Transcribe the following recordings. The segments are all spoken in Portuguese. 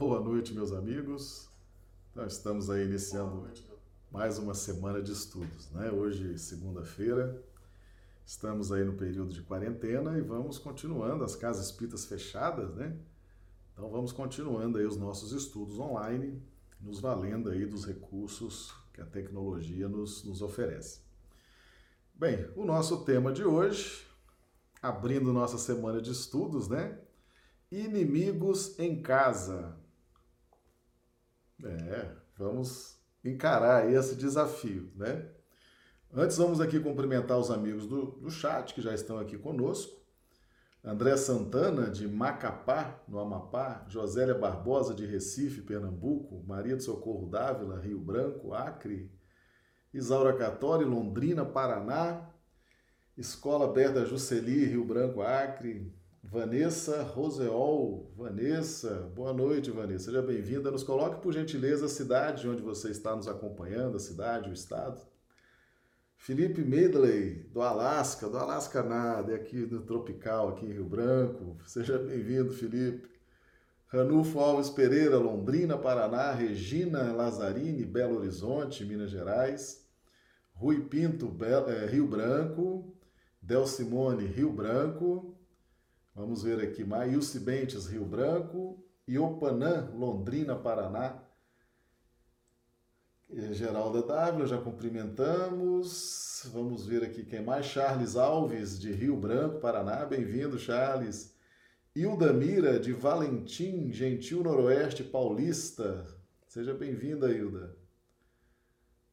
Boa noite, meus amigos. Então, estamos aí iniciando mais uma semana de estudos, né? Hoje, segunda-feira, estamos aí no período de quarentena e vamos continuando as casas espíritas fechadas, né? Então, vamos continuando aí os nossos estudos online, nos valendo aí dos recursos que a tecnologia nos, nos oferece. Bem, o nosso tema de hoje, abrindo nossa semana de estudos, né? Inimigos em casa. É, vamos encarar esse desafio, né? Antes, vamos aqui cumprimentar os amigos do, do chat que já estão aqui conosco. André Santana, de Macapá, no Amapá, Josélia Barbosa, de Recife, Pernambuco, Maria de Socorro Dávila, Rio Branco, Acre, Isaura Catori, Londrina, Paraná, Escola Berta Juceli, Rio Branco, Acre, Vanessa Roseol. Vanessa, boa noite, Vanessa. Seja bem-vinda. Nos coloque, por gentileza, a cidade onde você está nos acompanhando, a cidade, o estado. Felipe Medley, do Alasca, do Alasca nada, é aqui no Tropical, aqui em Rio Branco. Seja bem-vindo, Felipe. Ranulfo Alves Pereira, Londrina, Paraná. Regina Lazzarini, Belo Horizonte, Minas Gerais. Rui Pinto, é, Rio Branco. Del Simone, Rio Branco. Vamos ver aqui, Maílce Bentes, Rio Branco, Iopanã, Londrina, Paraná. Geralda Dávila, já cumprimentamos. Vamos ver aqui quem mais. Charles Alves, de Rio Branco, Paraná. Bem-vindo, Charles. Hilda Mira, de Valentim, Gentil Noroeste Paulista. Seja bem-vinda, Hilda.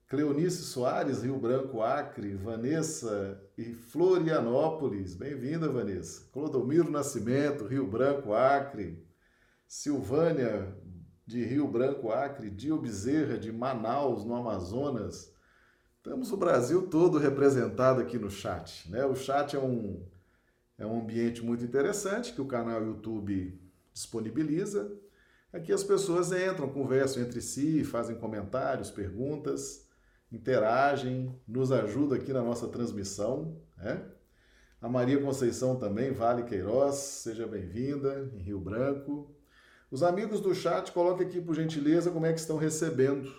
Cleonice Soares, Rio Branco, Acre, Vanessa e Florianópolis. Bem-vinda, Vanessa. Clodomiro Nascimento, Rio Branco, Acre. Silvânia, de Rio Branco, Acre. Dio Bezerra, de Manaus, no Amazonas. Temos o Brasil todo representado aqui no chat. Né? O chat é um, é um ambiente muito interessante que o canal YouTube disponibiliza. Aqui as pessoas entram, conversam entre si, fazem comentários, perguntas interagem, nos ajudam aqui na nossa transmissão. Né? A Maria Conceição também, Vale Queiroz, seja bem-vinda, em Rio Branco. Os amigos do chat, coloquem aqui, por gentileza, como é que estão recebendo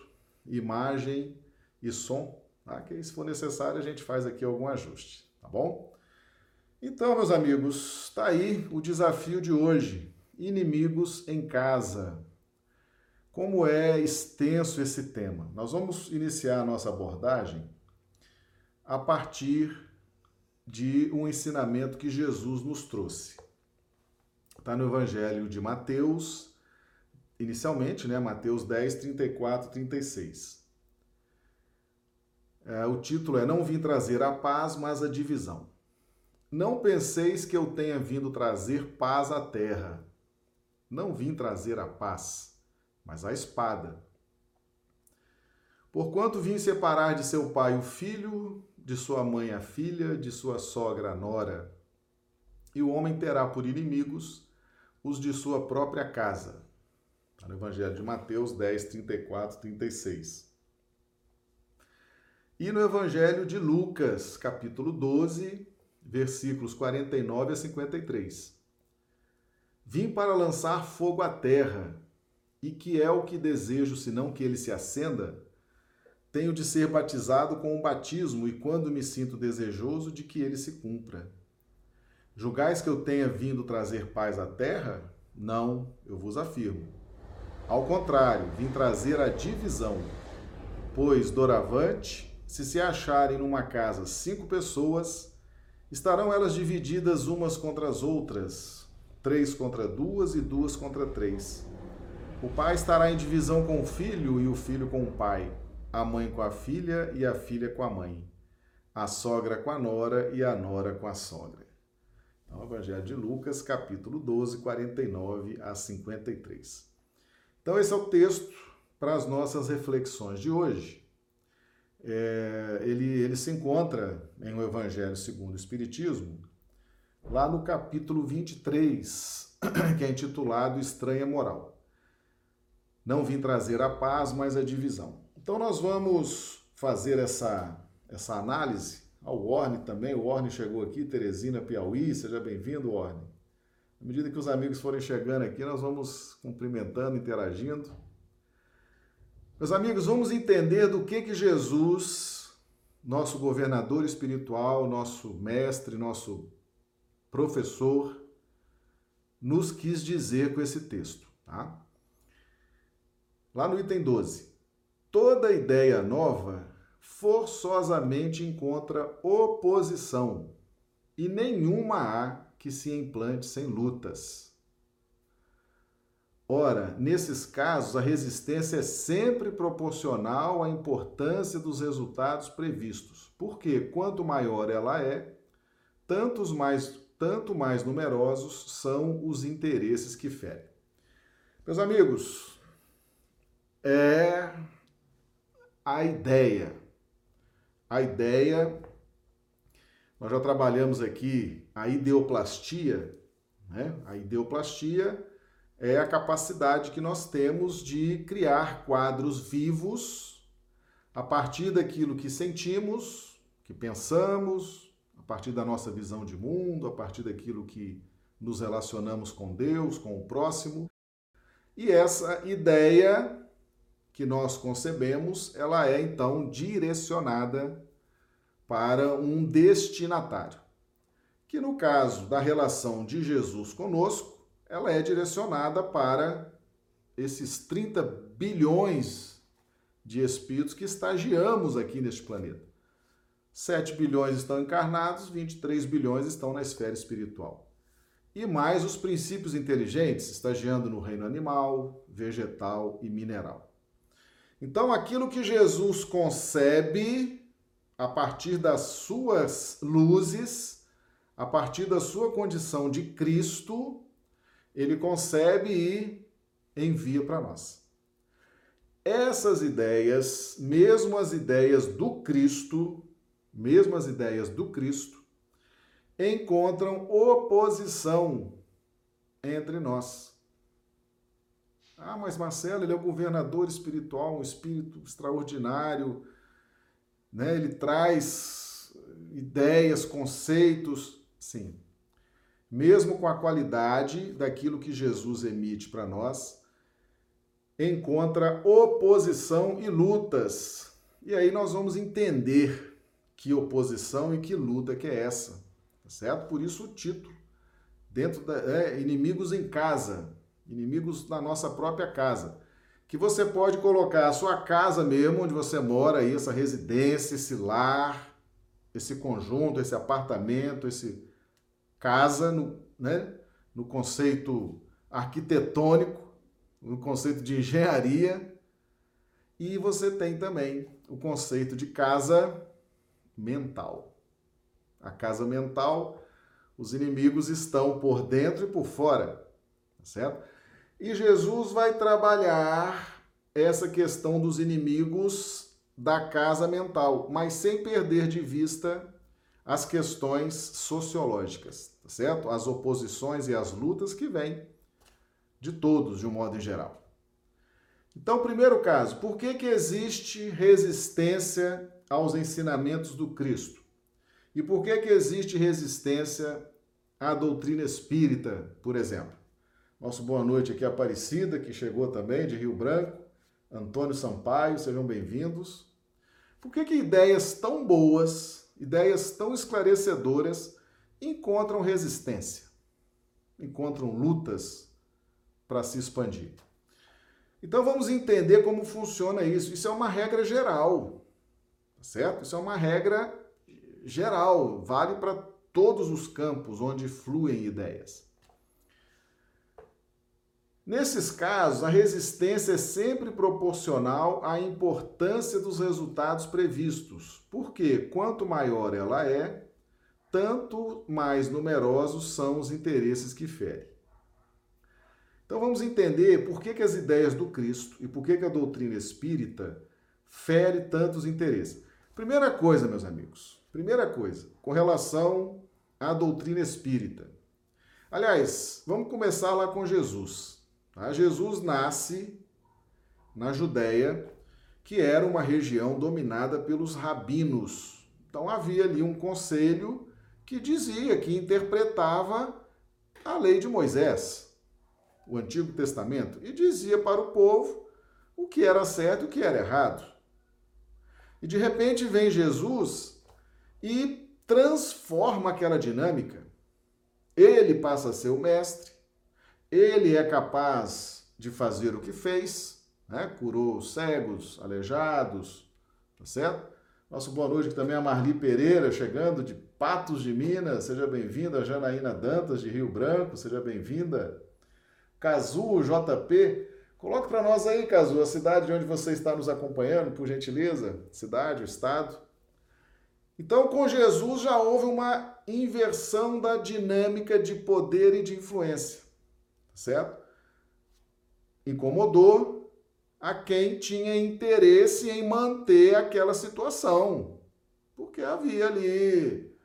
imagem e som, tá? que se for necessário a gente faz aqui algum ajuste, tá bom? Então, meus amigos, está aí o desafio de hoje. Inimigos em casa. Como é extenso esse tema? Nós vamos iniciar a nossa abordagem a partir de um ensinamento que Jesus nos trouxe. Está no Evangelho de Mateus, inicialmente, né? Mateus 10, 34, 36. É, o título é Não vim trazer a paz, mas a divisão. Não penseis que eu tenha vindo trazer paz à terra. Não vim trazer a paz mas a espada. Porquanto vim separar de seu pai o filho, de sua mãe a filha, de sua sogra a nora, e o homem terá por inimigos os de sua própria casa. Está no Evangelho de Mateus 10, 34, 36. E no Evangelho de Lucas, capítulo 12, versículos 49 a 53. Vim para lançar fogo à terra, e que é o que desejo, senão que ele se acenda, tenho de ser batizado com um batismo, e quando me sinto desejoso, de que ele se cumpra. Julgais que eu tenha vindo trazer paz à terra? Não, eu vos afirmo. Ao contrário, vim trazer a divisão. Pois, doravante, se se acharem numa casa cinco pessoas, estarão elas divididas umas contra as outras, três contra duas e duas contra três o pai estará em divisão com o filho e o filho com o pai, a mãe com a filha e a filha com a mãe, a sogra com a nora e a nora com a sogra. Então, Evangelho de Lucas, capítulo 12, 49 a 53. Então, esse é o texto para as nossas reflexões de hoje. É, ele, ele se encontra em o Evangelho segundo o Espiritismo, lá no capítulo 23, que é intitulado Estranha Moral. Não vim trazer a paz, mas a divisão. Então nós vamos fazer essa, essa análise ao Orne também. O Orne chegou aqui, Teresina, Piauí. Seja bem-vindo, Orne. À medida que os amigos forem chegando aqui, nós vamos cumprimentando, interagindo. Meus amigos, vamos entender do que que Jesus, nosso governador espiritual, nosso mestre, nosso professor, nos quis dizer com esse texto, tá? Lá no item 12. Toda ideia nova forçosamente encontra oposição e nenhuma há que se implante sem lutas. Ora, nesses casos, a resistência é sempre proporcional à importância dos resultados previstos, porque quanto maior ela é, tantos mais, tanto mais numerosos são os interesses que ferem. Meus amigos, é a ideia. A ideia, nós já trabalhamos aqui a ideoplastia, né? A ideoplastia é a capacidade que nós temos de criar quadros vivos a partir daquilo que sentimos, que pensamos, a partir da nossa visão de mundo, a partir daquilo que nos relacionamos com Deus, com o próximo. E essa ideia que nós concebemos, ela é então direcionada para um destinatário. Que no caso da relação de Jesus conosco, ela é direcionada para esses 30 bilhões de espíritos que estagiamos aqui neste planeta. 7 bilhões estão encarnados, 23 bilhões estão na esfera espiritual. E mais os princípios inteligentes estagiando no reino animal, vegetal e mineral. Então, aquilo que Jesus concebe a partir das suas luzes, a partir da sua condição de Cristo, ele concebe e envia para nós. Essas ideias, mesmo as ideias do Cristo, mesmo as ideias do Cristo, encontram oposição entre nós. Ah, mas Marcelo, ele é o governador espiritual, um espírito extraordinário, né? ele traz ideias, conceitos. Sim. Mesmo com a qualidade daquilo que Jesus emite para nós, encontra oposição e lutas. E aí nós vamos entender que oposição e que luta que é essa, tá certo? Por isso o título, dentro da é, inimigos em casa, inimigos da nossa própria casa. Que você pode colocar a sua casa mesmo, onde você mora aí, essa residência, esse lar, esse conjunto, esse apartamento, esse casa, no, né, no conceito arquitetônico, no conceito de engenharia. E você tem também o conceito de casa mental. A casa mental, os inimigos estão por dentro e por fora, tá certo? E Jesus vai trabalhar essa questão dos inimigos da casa mental, mas sem perder de vista as questões sociológicas, tá certo? As oposições e as lutas que vêm de todos, de um modo em geral. Então, primeiro caso, por que, que existe resistência aos ensinamentos do Cristo? E por que, que existe resistência à doutrina espírita, por exemplo? Nosso boa noite aqui, Aparecida, que chegou também de Rio Branco. Antônio Sampaio, sejam bem-vindos. Por que, que ideias tão boas, ideias tão esclarecedoras, encontram resistência, encontram lutas para se expandir? Então vamos entender como funciona isso. Isso é uma regra geral, tá certo? Isso é uma regra geral, vale para todos os campos onde fluem ideias. Nesses casos, a resistência é sempre proporcional à importância dos resultados previstos, porque quanto maior ela é, tanto mais numerosos são os interesses que ferem. Então vamos entender por que, que as ideias do Cristo e por que, que a doutrina espírita fere tantos interesses. Primeira coisa, meus amigos, primeira coisa, com relação à doutrina espírita. Aliás, vamos começar lá com Jesus. Tá? Jesus nasce na Judéia, que era uma região dominada pelos rabinos. Então havia ali um conselho que dizia, que interpretava a lei de Moisés, o Antigo Testamento, e dizia para o povo o que era certo e o que era errado. E de repente vem Jesus e transforma aquela dinâmica. Ele passa a ser o mestre, ele é capaz de fazer o que fez, né? curou cegos, aleijados, tá certo? Nosso boa noite também a Marli Pereira, chegando de Patos de Minas. Seja bem-vinda. Janaína Dantas, de Rio Branco. Seja bem-vinda. Cazu JP. Coloque para nós aí, Cazu, a cidade de onde você está nos acompanhando, por gentileza. Cidade, o estado. Então, com Jesus já houve uma inversão da dinâmica de poder e de influência. Certo? Incomodou, a quem tinha interesse em manter aquela situação. Porque havia ali,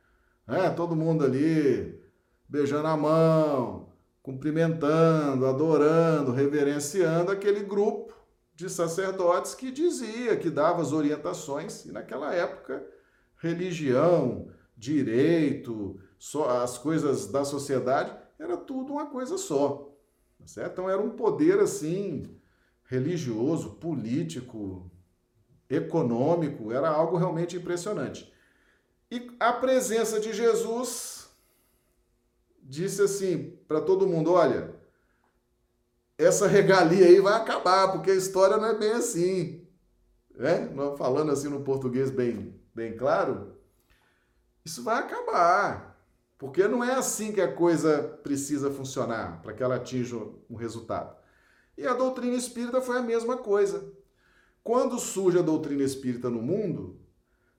né, todo mundo ali beijando a mão, cumprimentando, adorando, reverenciando aquele grupo de sacerdotes que dizia, que dava as orientações, e naquela época, religião, direito, as coisas da sociedade, era tudo uma coisa só. Tá certo? Então era um poder assim religioso, político, econômico, era algo realmente impressionante. E a presença de Jesus disse assim para todo mundo: olha, essa regalia aí vai acabar, porque a história não é bem assim. Né? Falando assim no português bem, bem claro, isso vai acabar. Porque não é assim que a coisa precisa funcionar para que ela atinja um resultado. E a doutrina espírita foi a mesma coisa. Quando surge a doutrina espírita no mundo,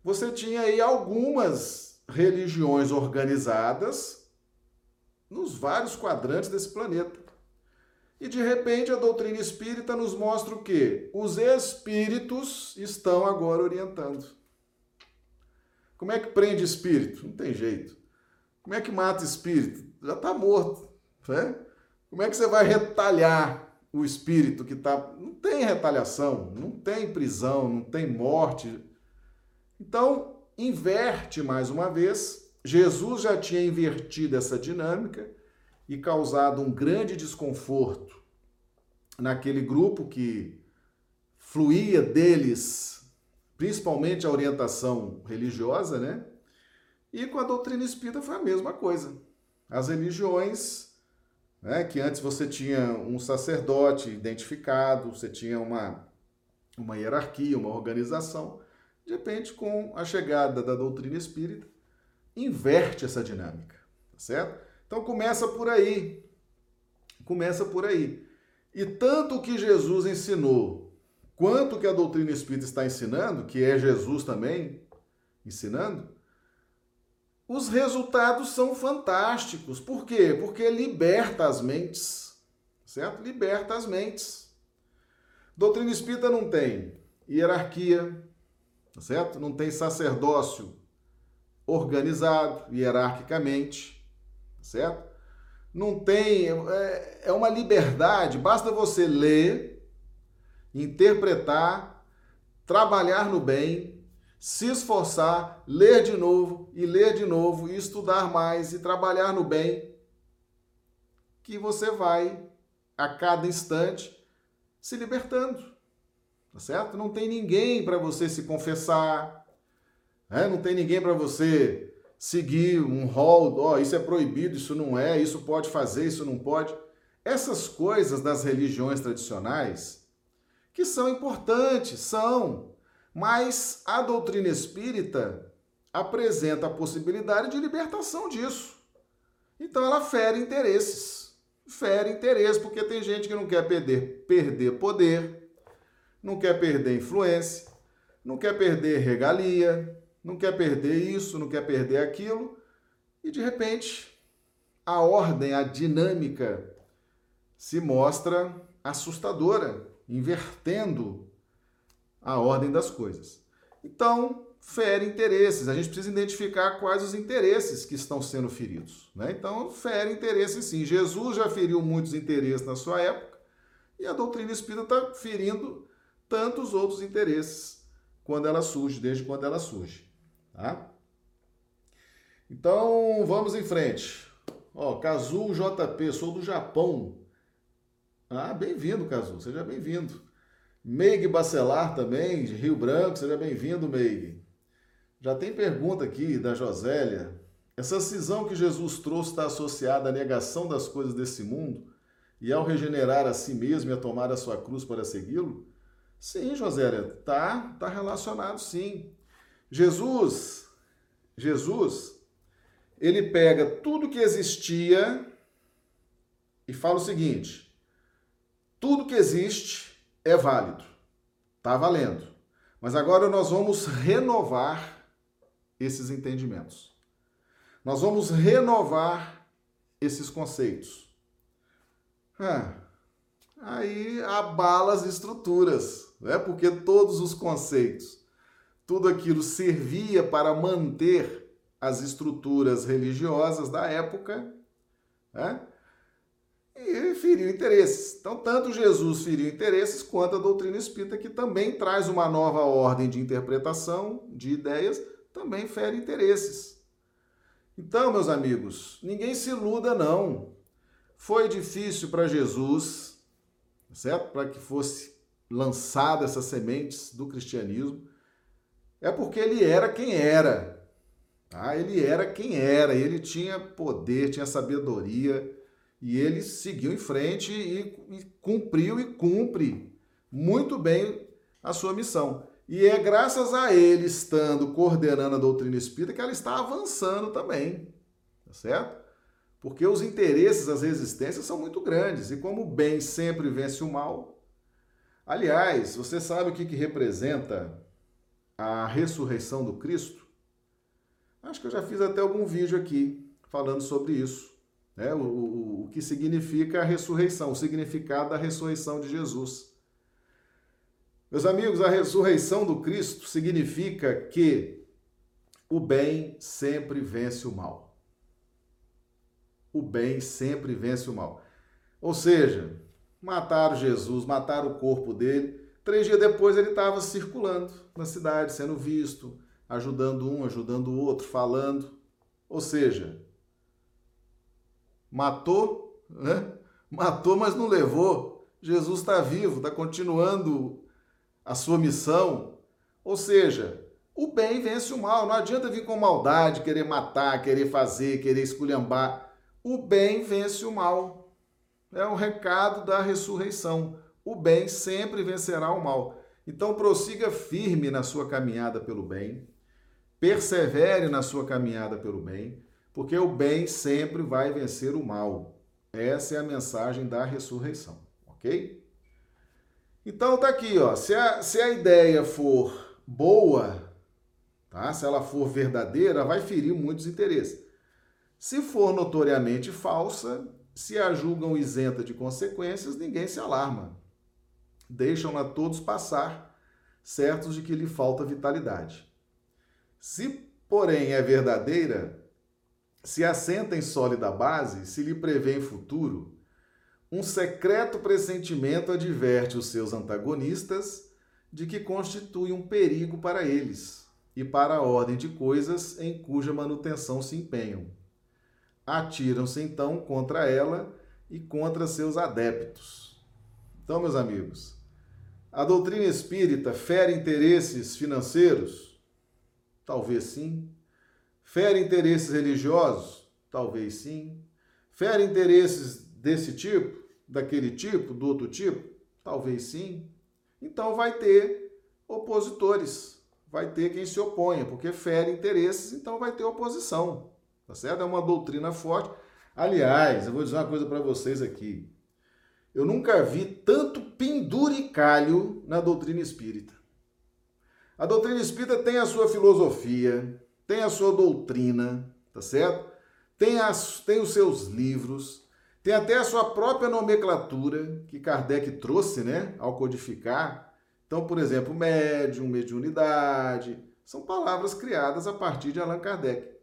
você tinha aí algumas religiões organizadas nos vários quadrantes desse planeta. E de repente a doutrina espírita nos mostra o quê? Os espíritos estão agora orientando. Como é que prende espírito? Não tem jeito. Como é que mata espírito? Já está morto. Né? Como é que você vai retalhar o espírito que está. Não tem retaliação, não tem prisão, não tem morte. Então, inverte mais uma vez. Jesus já tinha invertido essa dinâmica e causado um grande desconforto naquele grupo que fluía deles, principalmente a orientação religiosa, né? E com a doutrina espírita foi a mesma coisa. As religiões né? que antes você tinha um sacerdote identificado, você tinha uma, uma hierarquia, uma organização. De repente, com a chegada da doutrina espírita, inverte essa dinâmica, tá certo? Então começa por aí. Começa por aí. E tanto o que Jesus ensinou, quanto o que a doutrina espírita está ensinando, que é Jesus também ensinando, os resultados são fantásticos. Por quê? Porque liberta as mentes, certo? Liberta as mentes. Doutrina espírita não tem hierarquia, certo? Não tem sacerdócio organizado hierarquicamente, certo? Não tem. É, é uma liberdade, basta você ler, interpretar, trabalhar no bem, se esforçar, ler de novo e ler de novo, e estudar mais e trabalhar no bem, que você vai a cada instante se libertando. Tá certo? Não tem ninguém para você se confessar, né? não tem ninguém para você seguir um rol, ó, oh, isso é proibido, isso não é, isso pode fazer, isso não pode. Essas coisas das religiões tradicionais, que são importantes, são, mas a doutrina espírita apresenta a possibilidade de libertação disso. Então ela fere interesses. Fere interesses, porque tem gente que não quer perder, perder poder, não quer perder influência, não quer perder regalia, não quer perder isso, não quer perder aquilo, e de repente a ordem, a dinâmica se mostra assustadora, invertendo a ordem das coisas. Então, fere interesses. A gente precisa identificar quais os interesses que estão sendo feridos. Né? Então, fere interesses sim. Jesus já feriu muitos interesses na sua época e a doutrina espírita está ferindo tantos outros interesses quando ela surge, desde quando ela surge. Tá? Então, vamos em frente. Ó, Kazu JP, sou do Japão. Ah, bem-vindo, Kazu, seja bem-vindo. Meig Bacelar também, de Rio Branco, seja bem-vindo, Meig. Já tem pergunta aqui da Josélia. Essa cisão que Jesus trouxe está associada à negação das coisas desse mundo e ao regenerar a si mesmo e a tomar a sua cruz para segui-lo? Sim, Josélia, tá, tá relacionado sim. Jesus, Jesus, ele pega tudo que existia e fala o seguinte: tudo que existe é válido, tá valendo. Mas agora nós vamos renovar esses entendimentos. Nós vamos renovar esses conceitos. Ah, aí abala as estruturas, né? porque todos os conceitos, tudo aquilo servia para manter as estruturas religiosas da época, né? E feriu interesses. Então, tanto Jesus feriu interesses quanto a doutrina espírita, que também traz uma nova ordem de interpretação de ideias, também fere interesses. Então, meus amigos, ninguém se iluda, não. Foi difícil para Jesus, certo? Para que fosse lançada essas sementes do cristianismo. É porque ele era quem era. Tá? Ele era quem era, ele tinha poder, tinha sabedoria, e ele seguiu em frente e, e cumpriu e cumpre muito bem a sua missão. E é graças a ele estando coordenando a doutrina espírita que ela está avançando também, tá certo? Porque os interesses, as resistências são muito grandes e como o bem sempre vence o mal. Aliás, você sabe o que, que representa a ressurreição do Cristo? Acho que eu já fiz até algum vídeo aqui falando sobre isso. Né? O, o, o que significa a ressurreição, o significado da ressurreição de Jesus. Meus amigos, a ressurreição do Cristo significa que o bem sempre vence o mal. O bem sempre vence o mal. Ou seja, mataram Jesus, mataram o corpo dele. Três dias depois ele estava circulando na cidade, sendo visto, ajudando um, ajudando o outro, falando. Ou seja, matou, né? Matou, mas não levou. Jesus está vivo, está continuando a sua missão. Ou seja, o bem vence o mal. Não adianta vir com maldade, querer matar, querer fazer, querer esculhambar. O bem vence o mal. É o recado da ressurreição. O bem sempre vencerá o mal. Então prossiga firme na sua caminhada pelo bem. Persevere na sua caminhada pelo bem, porque o bem sempre vai vencer o mal. Essa é a mensagem da ressurreição, ok? Então tá aqui, ó. Se a, se a ideia for boa, tá? Se ela for verdadeira, vai ferir muitos interesses. Se for notoriamente falsa, se a julgam isenta de consequências, ninguém se alarma. Deixam-na todos passar, certos de que lhe falta vitalidade. Se, porém, é verdadeira, se assenta em sólida base, se lhe prevê em futuro, um secreto pressentimento adverte os seus antagonistas de que constitui um perigo para eles e para a ordem de coisas em cuja manutenção se empenham. Atiram-se então contra ela e contra seus adeptos. Então, meus amigos, a doutrina espírita fere interesses financeiros? Talvez sim. Fere interesses religiosos? Talvez sim. Fere interesses desse tipo? daquele tipo, do outro tipo? Talvez sim. Então vai ter opositores, vai ter quem se oponha, porque fere interesses, então vai ter oposição. Tá certo? É uma doutrina forte. Aliás, eu vou dizer uma coisa para vocês aqui. Eu nunca vi tanto penduricalho na doutrina espírita. A doutrina espírita tem a sua filosofia, tem a sua doutrina, tá certo? Tem, as, tem os seus livros, tem até a sua própria nomenclatura que Kardec trouxe, né, ao codificar. Então, por exemplo, médium, mediunidade, são palavras criadas a partir de Allan Kardec.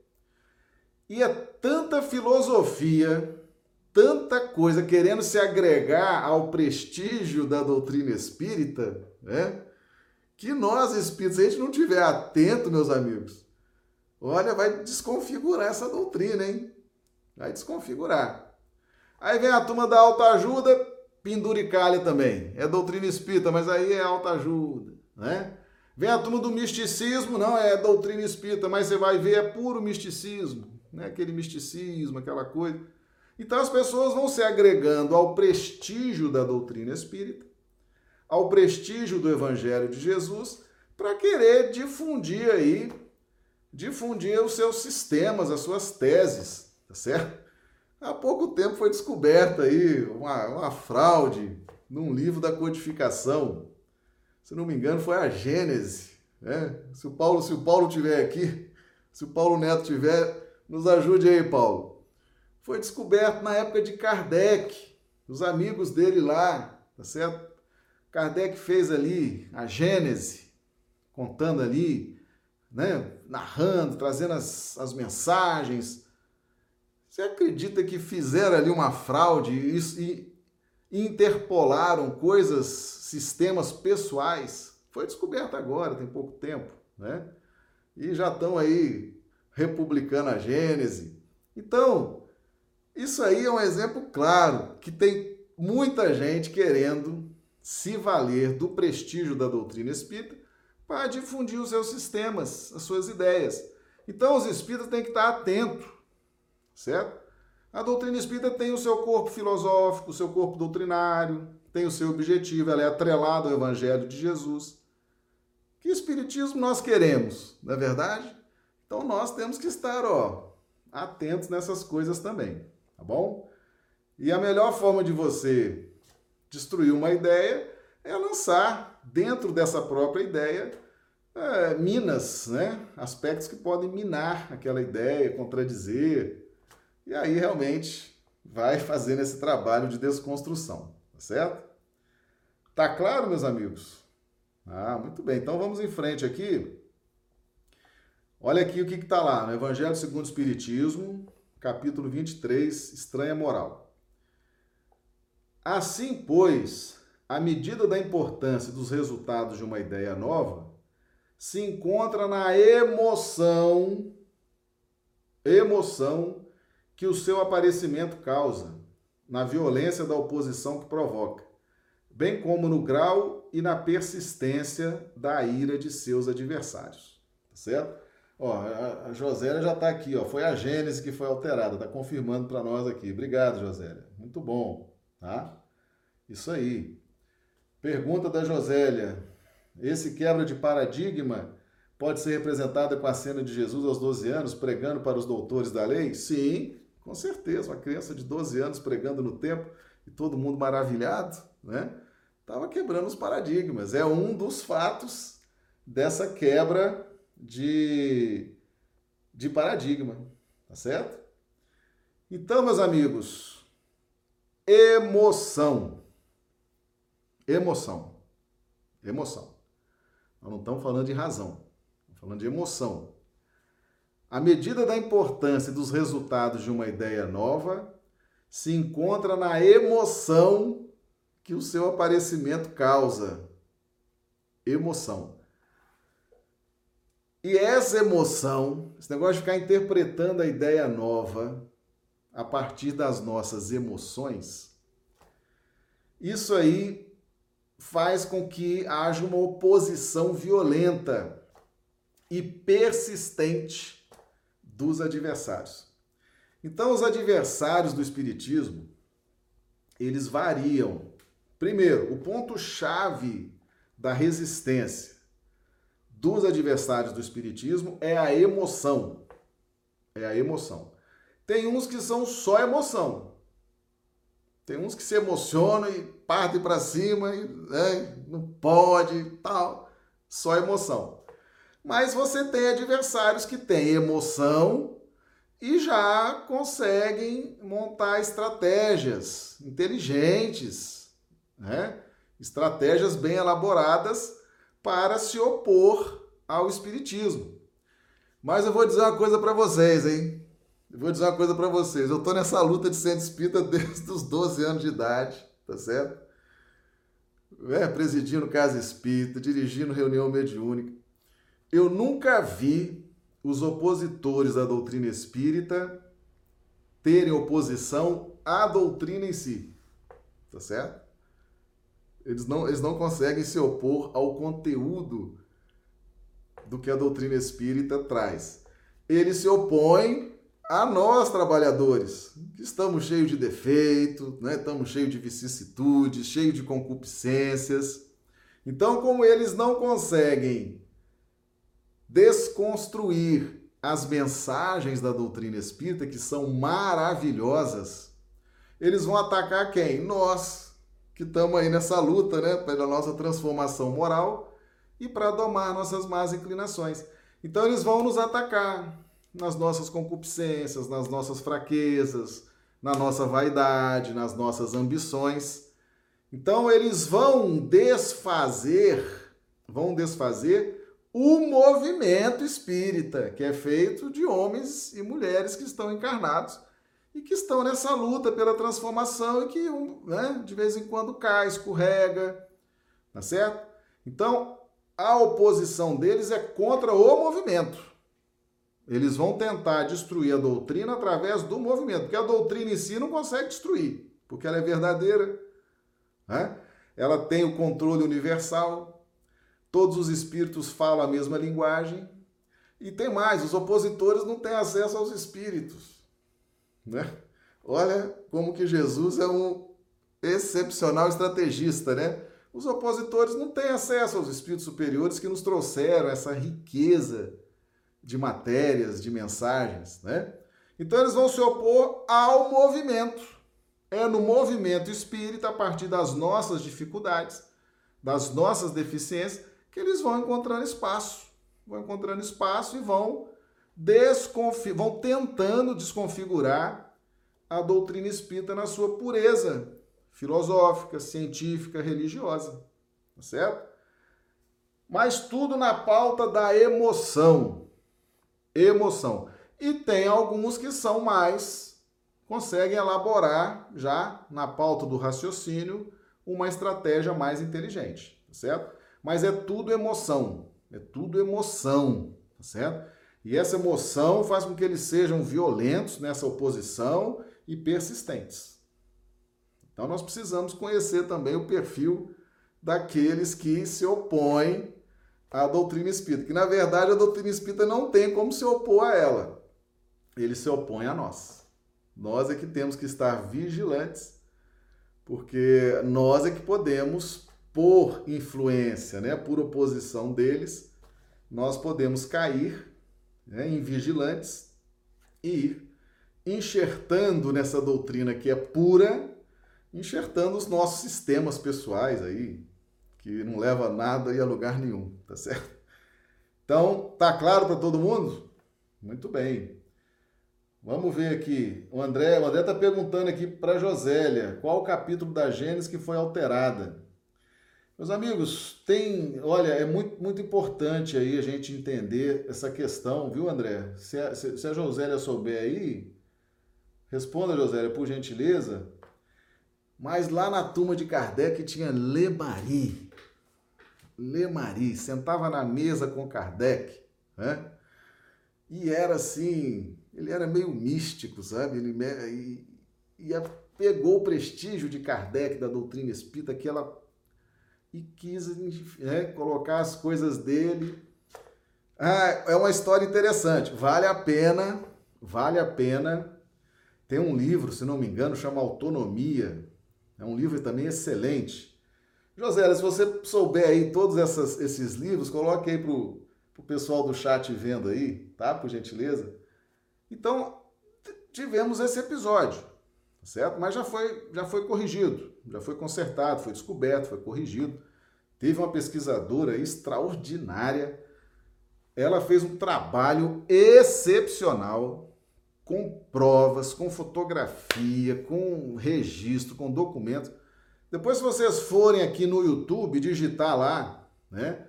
E é tanta filosofia, tanta coisa querendo se agregar ao prestígio da doutrina espírita, né? Que nós espíritos, se a gente não tiver atento, meus amigos, olha, vai desconfigurar essa doutrina, hein? Vai desconfigurar. Aí vem a turma da autoajuda, penduricalha também. É doutrina espírita, mas aí é autoajuda, né? Vem a turma do misticismo, não é doutrina espírita, mas você vai ver é puro misticismo, né? Aquele misticismo, aquela coisa. Então as pessoas vão se agregando ao prestígio da doutrina espírita, ao prestígio do evangelho de Jesus, para querer difundir aí, difundir os seus sistemas, as suas teses, tá certo? Há pouco tempo foi descoberta aí uma, uma fraude num livro da codificação. Se não me engano, foi a Gênese. Né? Se o Paulo, se o Paulo tiver aqui, se o Paulo Neto tiver, nos ajude aí, Paulo. Foi descoberto na época de Kardec, os amigos dele lá, tá certo? Kardec fez ali a Gênese, contando ali, né? narrando, trazendo as, as mensagens, você acredita que fizeram ali uma fraude e, e interpolaram coisas, sistemas pessoais? Foi descoberto agora, tem pouco tempo, né? E já estão aí republicando a Gênese. Então, isso aí é um exemplo claro que tem muita gente querendo se valer do prestígio da doutrina espírita para difundir os seus sistemas, as suas ideias. Então, os espíritas têm que estar atentos certo? A doutrina espírita tem o seu corpo filosófico, o seu corpo doutrinário, tem o seu objetivo, ela é atrelada ao Evangelho de Jesus. Que espiritismo nós queremos, não é verdade? Então nós temos que estar, ó, atentos nessas coisas também, tá bom? E a melhor forma de você destruir uma ideia é lançar dentro dessa própria ideia é, minas, né? Aspectos que podem minar aquela ideia, contradizer, e aí realmente vai fazendo esse trabalho de desconstrução, tá certo? Tá claro, meus amigos? Ah, muito bem. Então vamos em frente aqui. Olha aqui o que está lá no Evangelho segundo o Espiritismo, capítulo 23, Estranha Moral. Assim, pois, à medida da importância dos resultados de uma ideia nova, se encontra na emoção, emoção que o seu aparecimento causa, na violência da oposição que provoca, bem como no grau e na persistência da ira de seus adversários. Tá certo? Ó, a Josélia já está aqui, ó. Foi a Gênese que foi alterada, está confirmando para nós aqui. Obrigado, Josélia. Muito bom, tá? Isso aí. Pergunta da Josélia. Esse quebra de paradigma pode ser representada com a cena de Jesus aos 12 anos, pregando para os doutores da lei? Sim, com certeza, uma criança de 12 anos pregando no templo e todo mundo maravilhado, né? Estava quebrando os paradigmas. É um dos fatos dessa quebra de, de paradigma, tá certo? Então, meus amigos, emoção. Emoção. Emoção. Nós não estamos falando de razão, estamos falando de emoção. A medida da importância dos resultados de uma ideia nova se encontra na emoção que o seu aparecimento causa. Emoção. E essa emoção, esse negócio de ficar interpretando a ideia nova a partir das nossas emoções, isso aí faz com que haja uma oposição violenta e persistente dos adversários. Então, os adversários do Espiritismo, eles variam. Primeiro, o ponto-chave da resistência dos adversários do Espiritismo é a emoção. É a emoção. Tem uns que são só emoção. Tem uns que se emocionam e partem para cima e né, não pode tal. Só emoção. Mas você tem adversários que têm emoção e já conseguem montar estratégias inteligentes, né? estratégias bem elaboradas para se opor ao espiritismo. Mas eu vou dizer uma coisa para vocês, hein? Vou dizer uma coisa para vocês. Eu estou nessa luta de centro espírita desde os 12 anos de idade, tá certo? É, presidindo casa espírita, dirigindo reunião mediúnica. Eu nunca vi os opositores da doutrina espírita terem oposição à doutrina em si. Tá certo? Eles não, eles não conseguem se opor ao conteúdo do que a doutrina espírita traz. Eles se opõem a nós, trabalhadores, que estamos cheios de defeitos, né? estamos cheios de vicissitudes, cheios de concupiscências. Então, como eles não conseguem desconstruir as mensagens da doutrina espírita, que são maravilhosas, eles vão atacar quem? Nós, que estamos aí nessa luta, né, pela nossa transformação moral e para domar nossas más inclinações. Então eles vão nos atacar nas nossas concupiscências, nas nossas fraquezas, na nossa vaidade, nas nossas ambições. Então eles vão desfazer, vão desfazer o movimento espírita, que é feito de homens e mulheres que estão encarnados e que estão nessa luta pela transformação e que né, de vez em quando cai, escorrega, tá certo? Então, a oposição deles é contra o movimento. Eles vão tentar destruir a doutrina através do movimento, porque a doutrina em si não consegue destruir, porque ela é verdadeira, né? ela tem o controle universal, todos os espíritos falam a mesma linguagem. E tem mais, os opositores não têm acesso aos espíritos. Né? Olha como que Jesus é um excepcional estrategista, né? Os opositores não têm acesso aos espíritos superiores que nos trouxeram essa riqueza de matérias, de mensagens, né? Então eles vão se opor ao movimento. É no movimento espírita, a partir das nossas dificuldades, das nossas deficiências, que eles vão encontrando espaço, vão encontrando espaço e vão desconfi vão tentando desconfigurar a doutrina espírita na sua pureza filosófica, científica, religiosa, tá certo? Mas tudo na pauta da emoção. Emoção. E tem alguns que são mais conseguem elaborar já na pauta do raciocínio uma estratégia mais inteligente, tá certo? mas é tudo emoção. É tudo emoção, tá certo? E essa emoção faz com que eles sejam violentos nessa oposição e persistentes. Então nós precisamos conhecer também o perfil daqueles que se opõem à doutrina espírita, que na verdade a doutrina espírita não tem como se opor a ela. Ele se opõe a nós. Nós é que temos que estar vigilantes, porque nós é que podemos por influência, né, por oposição deles, nós podemos cair né, em vigilantes e ir enxertando nessa doutrina que é pura, enxertando os nossos sistemas pessoais aí, que não leva nada e a lugar nenhum, tá certo? Então, tá claro para todo mundo? Muito bem. Vamos ver aqui. O André, o André tá perguntando aqui para Josélia, qual o capítulo da Gênesis que foi alterada? Meus amigos, tem, olha, é muito, muito importante aí a gente entender essa questão, viu, André? Se a, se, a Josélia souber aí, responda, Josélia, por gentileza. Mas lá na turma de Kardec tinha Lemari. Lemari, sentava na mesa com Kardec, né? E era assim, ele era meio místico, sabe? Ele e, e pegou o prestígio de Kardec, da doutrina espírita, que ela e quis né, colocar as coisas dele. Ah, é uma história interessante, vale a pena, vale a pena. Tem um livro, se não me engano, chama Autonomia. É um livro também excelente. José, se você souber aí todos essas, esses livros, coloque aí para o pessoal do chat vendo aí, tá? Por gentileza. Então, tivemos esse episódio, certo? Mas já foi, já foi corrigido já foi consertado, foi descoberto, foi corrigido. Teve uma pesquisadora extraordinária. Ela fez um trabalho excepcional com provas, com fotografia, com registro, com documento. Depois, se vocês forem aqui no YouTube, digitar lá, né?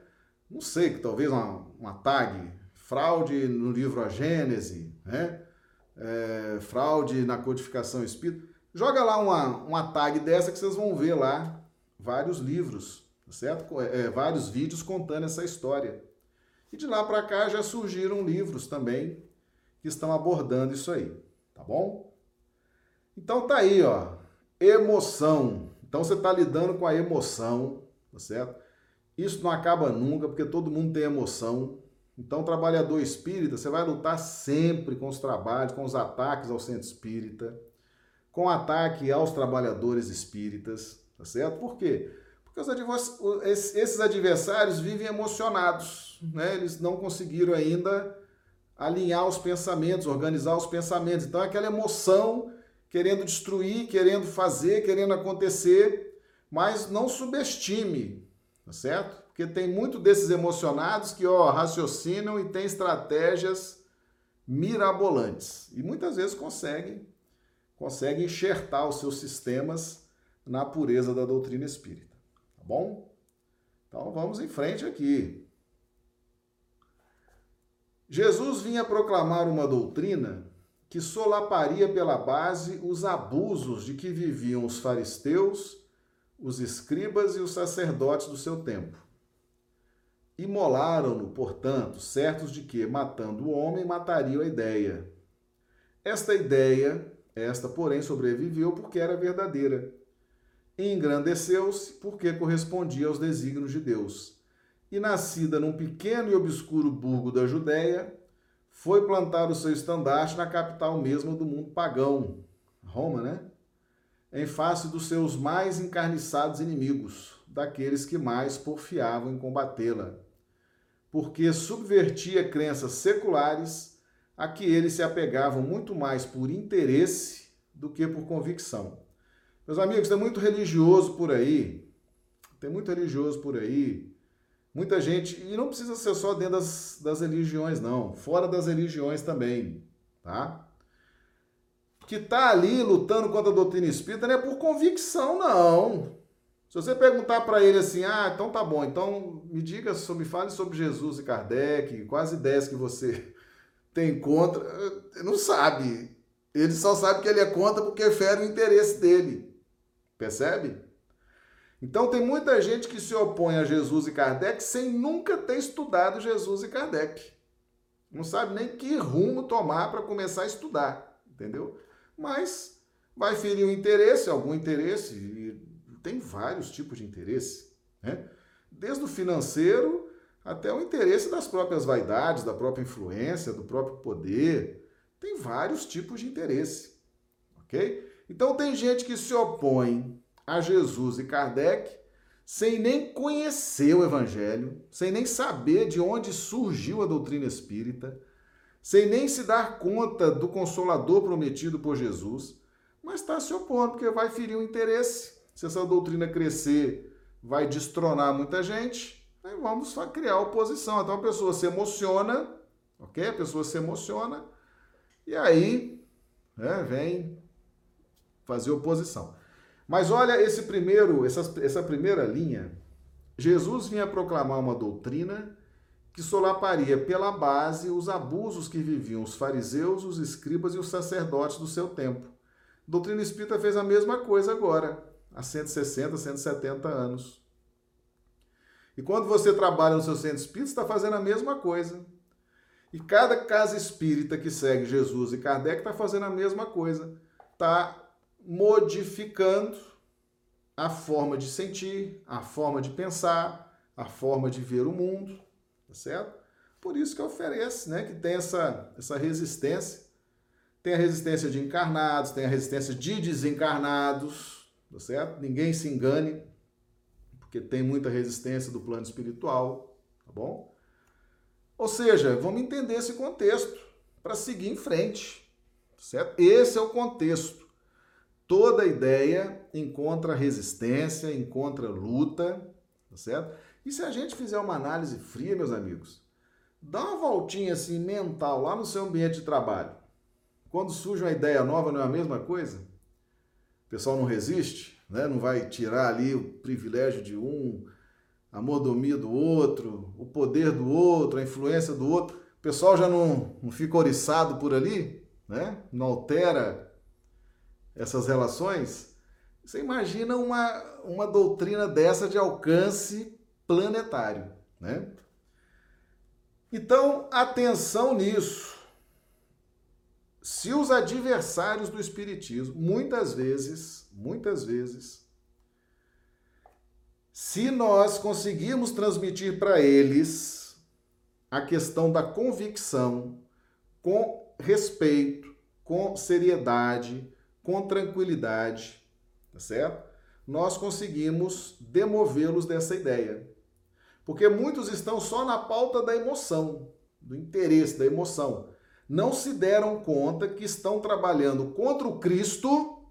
Não sei, que talvez uma, uma tag, fraude no livro A Gênese, né? É, fraude na codificação espírita. Joga lá uma, uma tag dessa que vocês vão ver lá vários livros, tá certo? É, vários vídeos contando essa história. E de lá para cá já surgiram livros também que estão abordando isso aí, tá bom? Então tá aí, ó, emoção. Então você está lidando com a emoção, tá certo? Isso não acaba nunca, porque todo mundo tem emoção. Então, trabalhador espírita, você vai lutar sempre com os trabalhos, com os ataques ao centro espírita, com ataque aos trabalhadores espíritas, tá certo? Por quê? Porque esses adversários vivem emocionados, né? Eles não conseguiram ainda alinhar os pensamentos, organizar os pensamentos. Então, é aquela emoção querendo destruir, querendo fazer, querendo acontecer, mas não subestime, tá certo? Porque tem muito desses emocionados que, ó, raciocinam e têm estratégias mirabolantes e muitas vezes conseguem conseguem enxertar os seus sistemas na pureza da doutrina espírita, tá bom? Então vamos em frente aqui. Jesus vinha proclamar uma doutrina que solaparia pela base os abusos de que viviam os fariseus, os escribas e os sacerdotes do seu tempo. Imolaram-no, portanto, certos de que, matando o homem, matariam a ideia. Esta ideia, esta, porém, sobreviveu porque era verdadeira. E engrandeceu-se porque correspondia aos desígnios de Deus. E nascida num pequeno e obscuro burgo da Judéia, foi plantar o seu estandarte na capital mesmo do mundo pagão, Roma, né? Em face dos seus mais encarniçados inimigos, daqueles que mais porfiavam em combatê-la, porque subvertia crenças seculares a que eles se apegavam muito mais por interesse do que por convicção. Meus amigos, tem muito religioso por aí, tem muito religioso por aí Muita gente, e não precisa ser só dentro das, das religiões, não, fora das religiões também, tá? Que tá ali lutando contra a doutrina espírita não é por convicção, não. Se você perguntar para ele assim, ah, então tá bom, então me diga, me fale sobre Jesus e Kardec, quais ideias que você tem contra, não sabe. Ele só sabe que ele é contra porque fere o interesse dele. Percebe? Então tem muita gente que se opõe a Jesus e Kardec sem nunca ter estudado Jesus e Kardec. Não sabe nem que rumo tomar para começar a estudar, entendeu? Mas vai ferir o interesse, algum interesse, e tem vários tipos de interesse, né? Desde o financeiro até o interesse das próprias vaidades, da própria influência, do próprio poder. Tem vários tipos de interesse, ok? Então tem gente que se opõe a Jesus e Kardec sem nem conhecer o Evangelho, sem nem saber de onde surgiu a doutrina espírita, sem nem se dar conta do consolador prometido por Jesus, mas está se opondo porque vai ferir o interesse. Se essa doutrina crescer, vai destronar muita gente, aí vamos criar oposição. Então a pessoa se emociona, ok? A pessoa se emociona e aí né, vem fazer oposição. Mas olha esse primeiro, essa, essa primeira linha. Jesus vinha proclamar uma doutrina que solaparia pela base os abusos que viviam os fariseus, os escribas e os sacerdotes do seu tempo. A doutrina espírita fez a mesma coisa agora, há 160, 170 anos. E quando você trabalha no seu centro espírita, está fazendo a mesma coisa. E cada casa espírita que segue Jesus e Kardec está fazendo a mesma coisa. Está modificando a forma de sentir, a forma de pensar, a forma de ver o mundo, tá certo? Por isso que oferece, né, que tem essa, essa resistência. Tem a resistência de encarnados, tem a resistência de desencarnados, tá certo? Ninguém se engane, porque tem muita resistência do plano espiritual, tá bom? Ou seja, vamos entender esse contexto para seguir em frente, tá certo? Esse é o contexto. Toda ideia encontra resistência, encontra luta, tá certo? E se a gente fizer uma análise fria, meus amigos, dá uma voltinha assim mental lá no seu ambiente de trabalho. Quando surge uma ideia nova, não é a mesma coisa? O pessoal não resiste, né? não vai tirar ali o privilégio de um, a mordomia do outro, o poder do outro, a influência do outro. O pessoal já não, não fica oriçado por ali, né? não altera essas relações, você imagina uma, uma doutrina dessa de alcance planetário, né? Então, atenção nisso. se os adversários do espiritismo, muitas vezes, muitas vezes, se nós conseguirmos transmitir para eles a questão da convicção com respeito, com seriedade, com tranquilidade, tá certo? Nós conseguimos demovê-los dessa ideia. Porque muitos estão só na pauta da emoção, do interesse, da emoção. Não se deram conta que estão trabalhando contra o Cristo,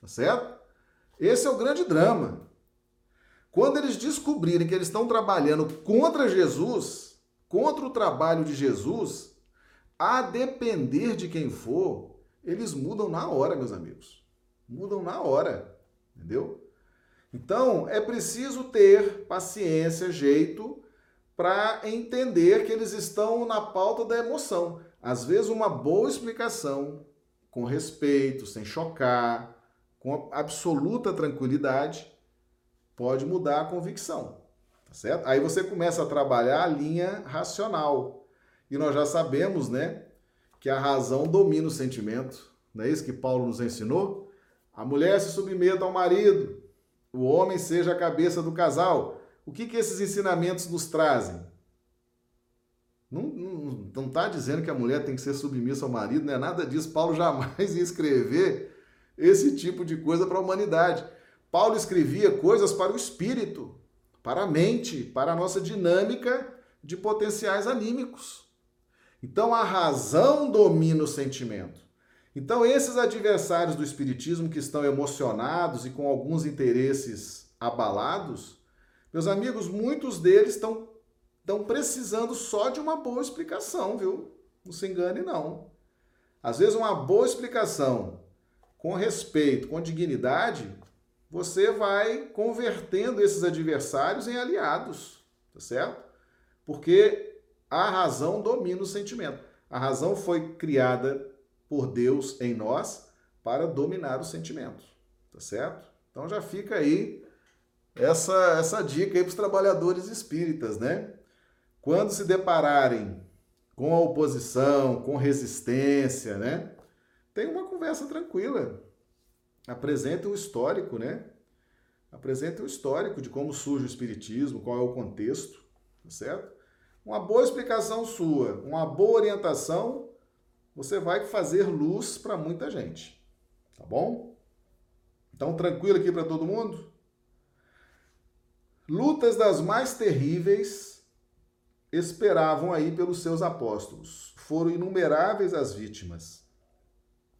tá certo? Esse é o grande drama. Quando eles descobrirem que eles estão trabalhando contra Jesus, contra o trabalho de Jesus, a depender de quem for, eles mudam na hora, meus amigos. Mudam na hora, entendeu? Então, é preciso ter paciência, jeito para entender que eles estão na pauta da emoção. Às vezes, uma boa explicação, com respeito, sem chocar, com absoluta tranquilidade, pode mudar a convicção, tá certo? Aí você começa a trabalhar a linha racional. E nós já sabemos, né, que a razão domina o sentimento. Não é isso que Paulo nos ensinou? A mulher se submeta ao marido, o homem seja a cabeça do casal. O que, que esses ensinamentos nos trazem? Não está dizendo que a mulher tem que ser submissa ao marido, não é nada disso. Paulo jamais ia escrever esse tipo de coisa para a humanidade. Paulo escrevia coisas para o espírito, para a mente, para a nossa dinâmica de potenciais anímicos. Então a razão domina o sentimento. Então esses adversários do espiritismo que estão emocionados e com alguns interesses abalados, meus amigos, muitos deles estão estão precisando só de uma boa explicação, viu? Não se engane não. Às vezes uma boa explicação com respeito, com dignidade, você vai convertendo esses adversários em aliados, tá certo? Porque a razão domina o sentimento. A razão foi criada por Deus em nós para dominar o sentimento, tá certo? Então já fica aí essa, essa dica aí para os trabalhadores espíritas, né? Quando se depararem com a oposição, com resistência, né? Tem uma conversa tranquila. Apresente o histórico, né? Apresente o histórico de como surge o espiritismo, qual é o contexto, tá certo? Uma boa explicação sua, uma boa orientação, você vai fazer luz para muita gente. Tá bom? Então, tranquilo aqui para todo mundo? Lutas das mais terríveis esperavam aí pelos seus apóstolos. Foram inumeráveis as vítimas.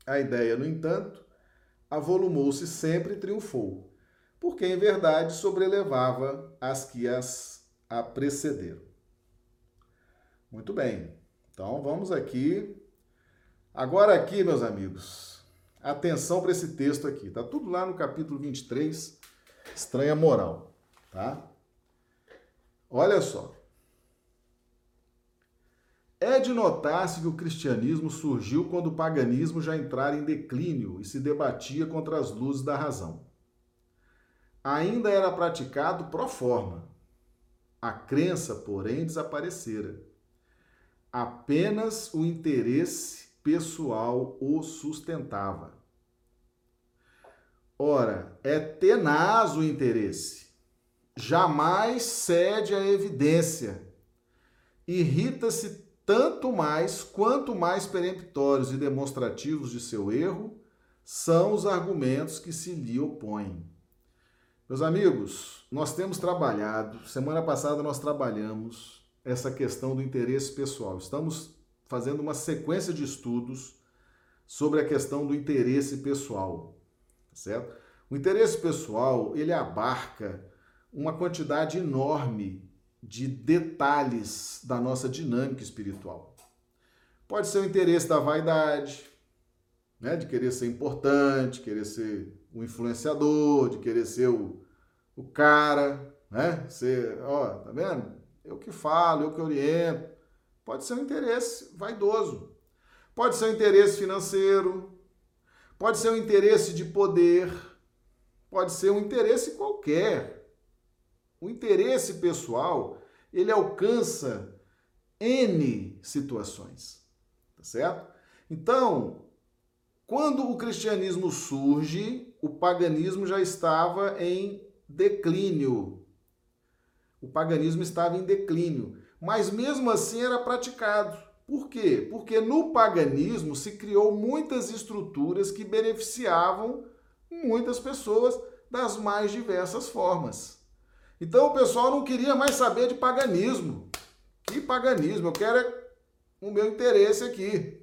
A ideia, no entanto, avolumou-se sempre e triunfou, porque em verdade sobrelevava as que as a precederam. Muito bem. Então vamos aqui. Agora aqui, meus amigos, atenção para esse texto aqui. Tá tudo lá no capítulo 23, estranha moral. Tá? Olha só. É de notar-se que o cristianismo surgiu quando o paganismo já entrara em declínio e se debatia contra as luzes da razão. Ainda era praticado pro forma. A crença, porém, desaparecera. Apenas o interesse pessoal o sustentava. Ora, é tenaz o interesse jamais cede à evidência. Irrita-se tanto mais quanto mais peremptórios e demonstrativos de seu erro são os argumentos que se lhe opõem. Meus amigos, nós temos trabalhado, semana passada nós trabalhamos essa questão do interesse pessoal. Estamos fazendo uma sequência de estudos sobre a questão do interesse pessoal, certo? O interesse pessoal, ele abarca uma quantidade enorme de detalhes da nossa dinâmica espiritual. Pode ser o interesse da vaidade, né? de querer ser importante, querer ser o um influenciador, de querer ser o, o cara, né? Ser, ó, tá vendo? Eu que falo, eu que oriento. Pode ser um interesse vaidoso. Pode ser um interesse financeiro. Pode ser um interesse de poder. Pode ser um interesse qualquer. O interesse pessoal, ele alcança N situações, tá certo? Então, quando o cristianismo surge, o paganismo já estava em declínio. O paganismo estava em declínio, mas mesmo assim era praticado. Por quê? Porque no paganismo se criou muitas estruturas que beneficiavam muitas pessoas das mais diversas formas. Então o pessoal não queria mais saber de paganismo. Que paganismo? Eu quero é o meu interesse aqui.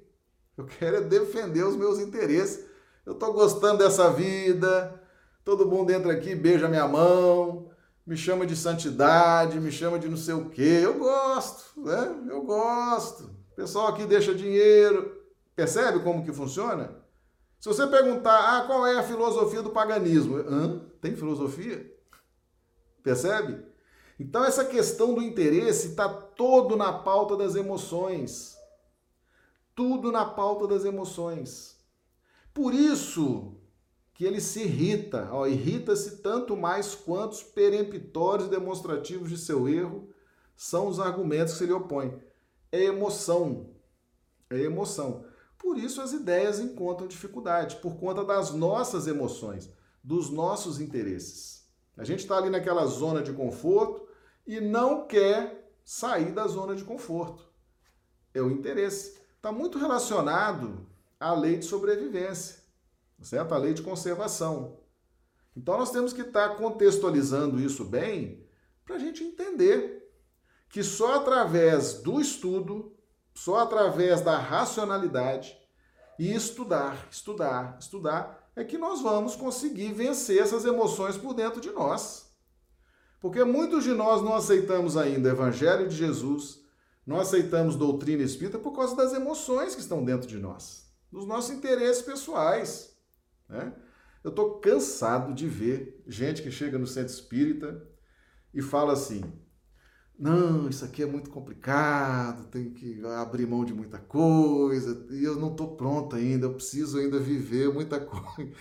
Eu quero é defender os meus interesses. Eu estou gostando dessa vida. Todo mundo entra aqui, beija minha mão, me chama de santidade, me chama de não sei o quê. Eu gosto, né? Eu gosto. O pessoal aqui deixa dinheiro. Percebe como que funciona? Se você perguntar, ah, qual é a filosofia do paganismo? Hã? Tem filosofia? Percebe? Então, essa questão do interesse está todo na pauta das emoções. Tudo na pauta das emoções. Por isso que ele se irrita, irrita-se tanto mais quanto peremptórios demonstrativos de seu erro são os argumentos que se lhe opõem. É emoção. É emoção. Por isso as ideias encontram dificuldade, por conta das nossas emoções, dos nossos interesses. A gente está ali naquela zona de conforto e não quer sair da zona de conforto. É o interesse. Está muito relacionado à lei de sobrevivência, certo? A lei de conservação. Então nós temos que estar tá contextualizando isso bem para a gente entender que só através do estudo, só através da racionalidade e estudar, estudar, estudar, é que nós vamos conseguir vencer essas emoções por dentro de nós. Porque muitos de nós não aceitamos ainda o Evangelho de Jesus, não aceitamos doutrina espírita por causa das emoções que estão dentro de nós, dos nossos interesses pessoais. Né? Eu estou cansado de ver gente que chega no centro espírita e fala assim: não, isso aqui é muito complicado, tem que abrir mão de muita coisa, e eu não estou pronto ainda, eu preciso ainda viver muita coisa,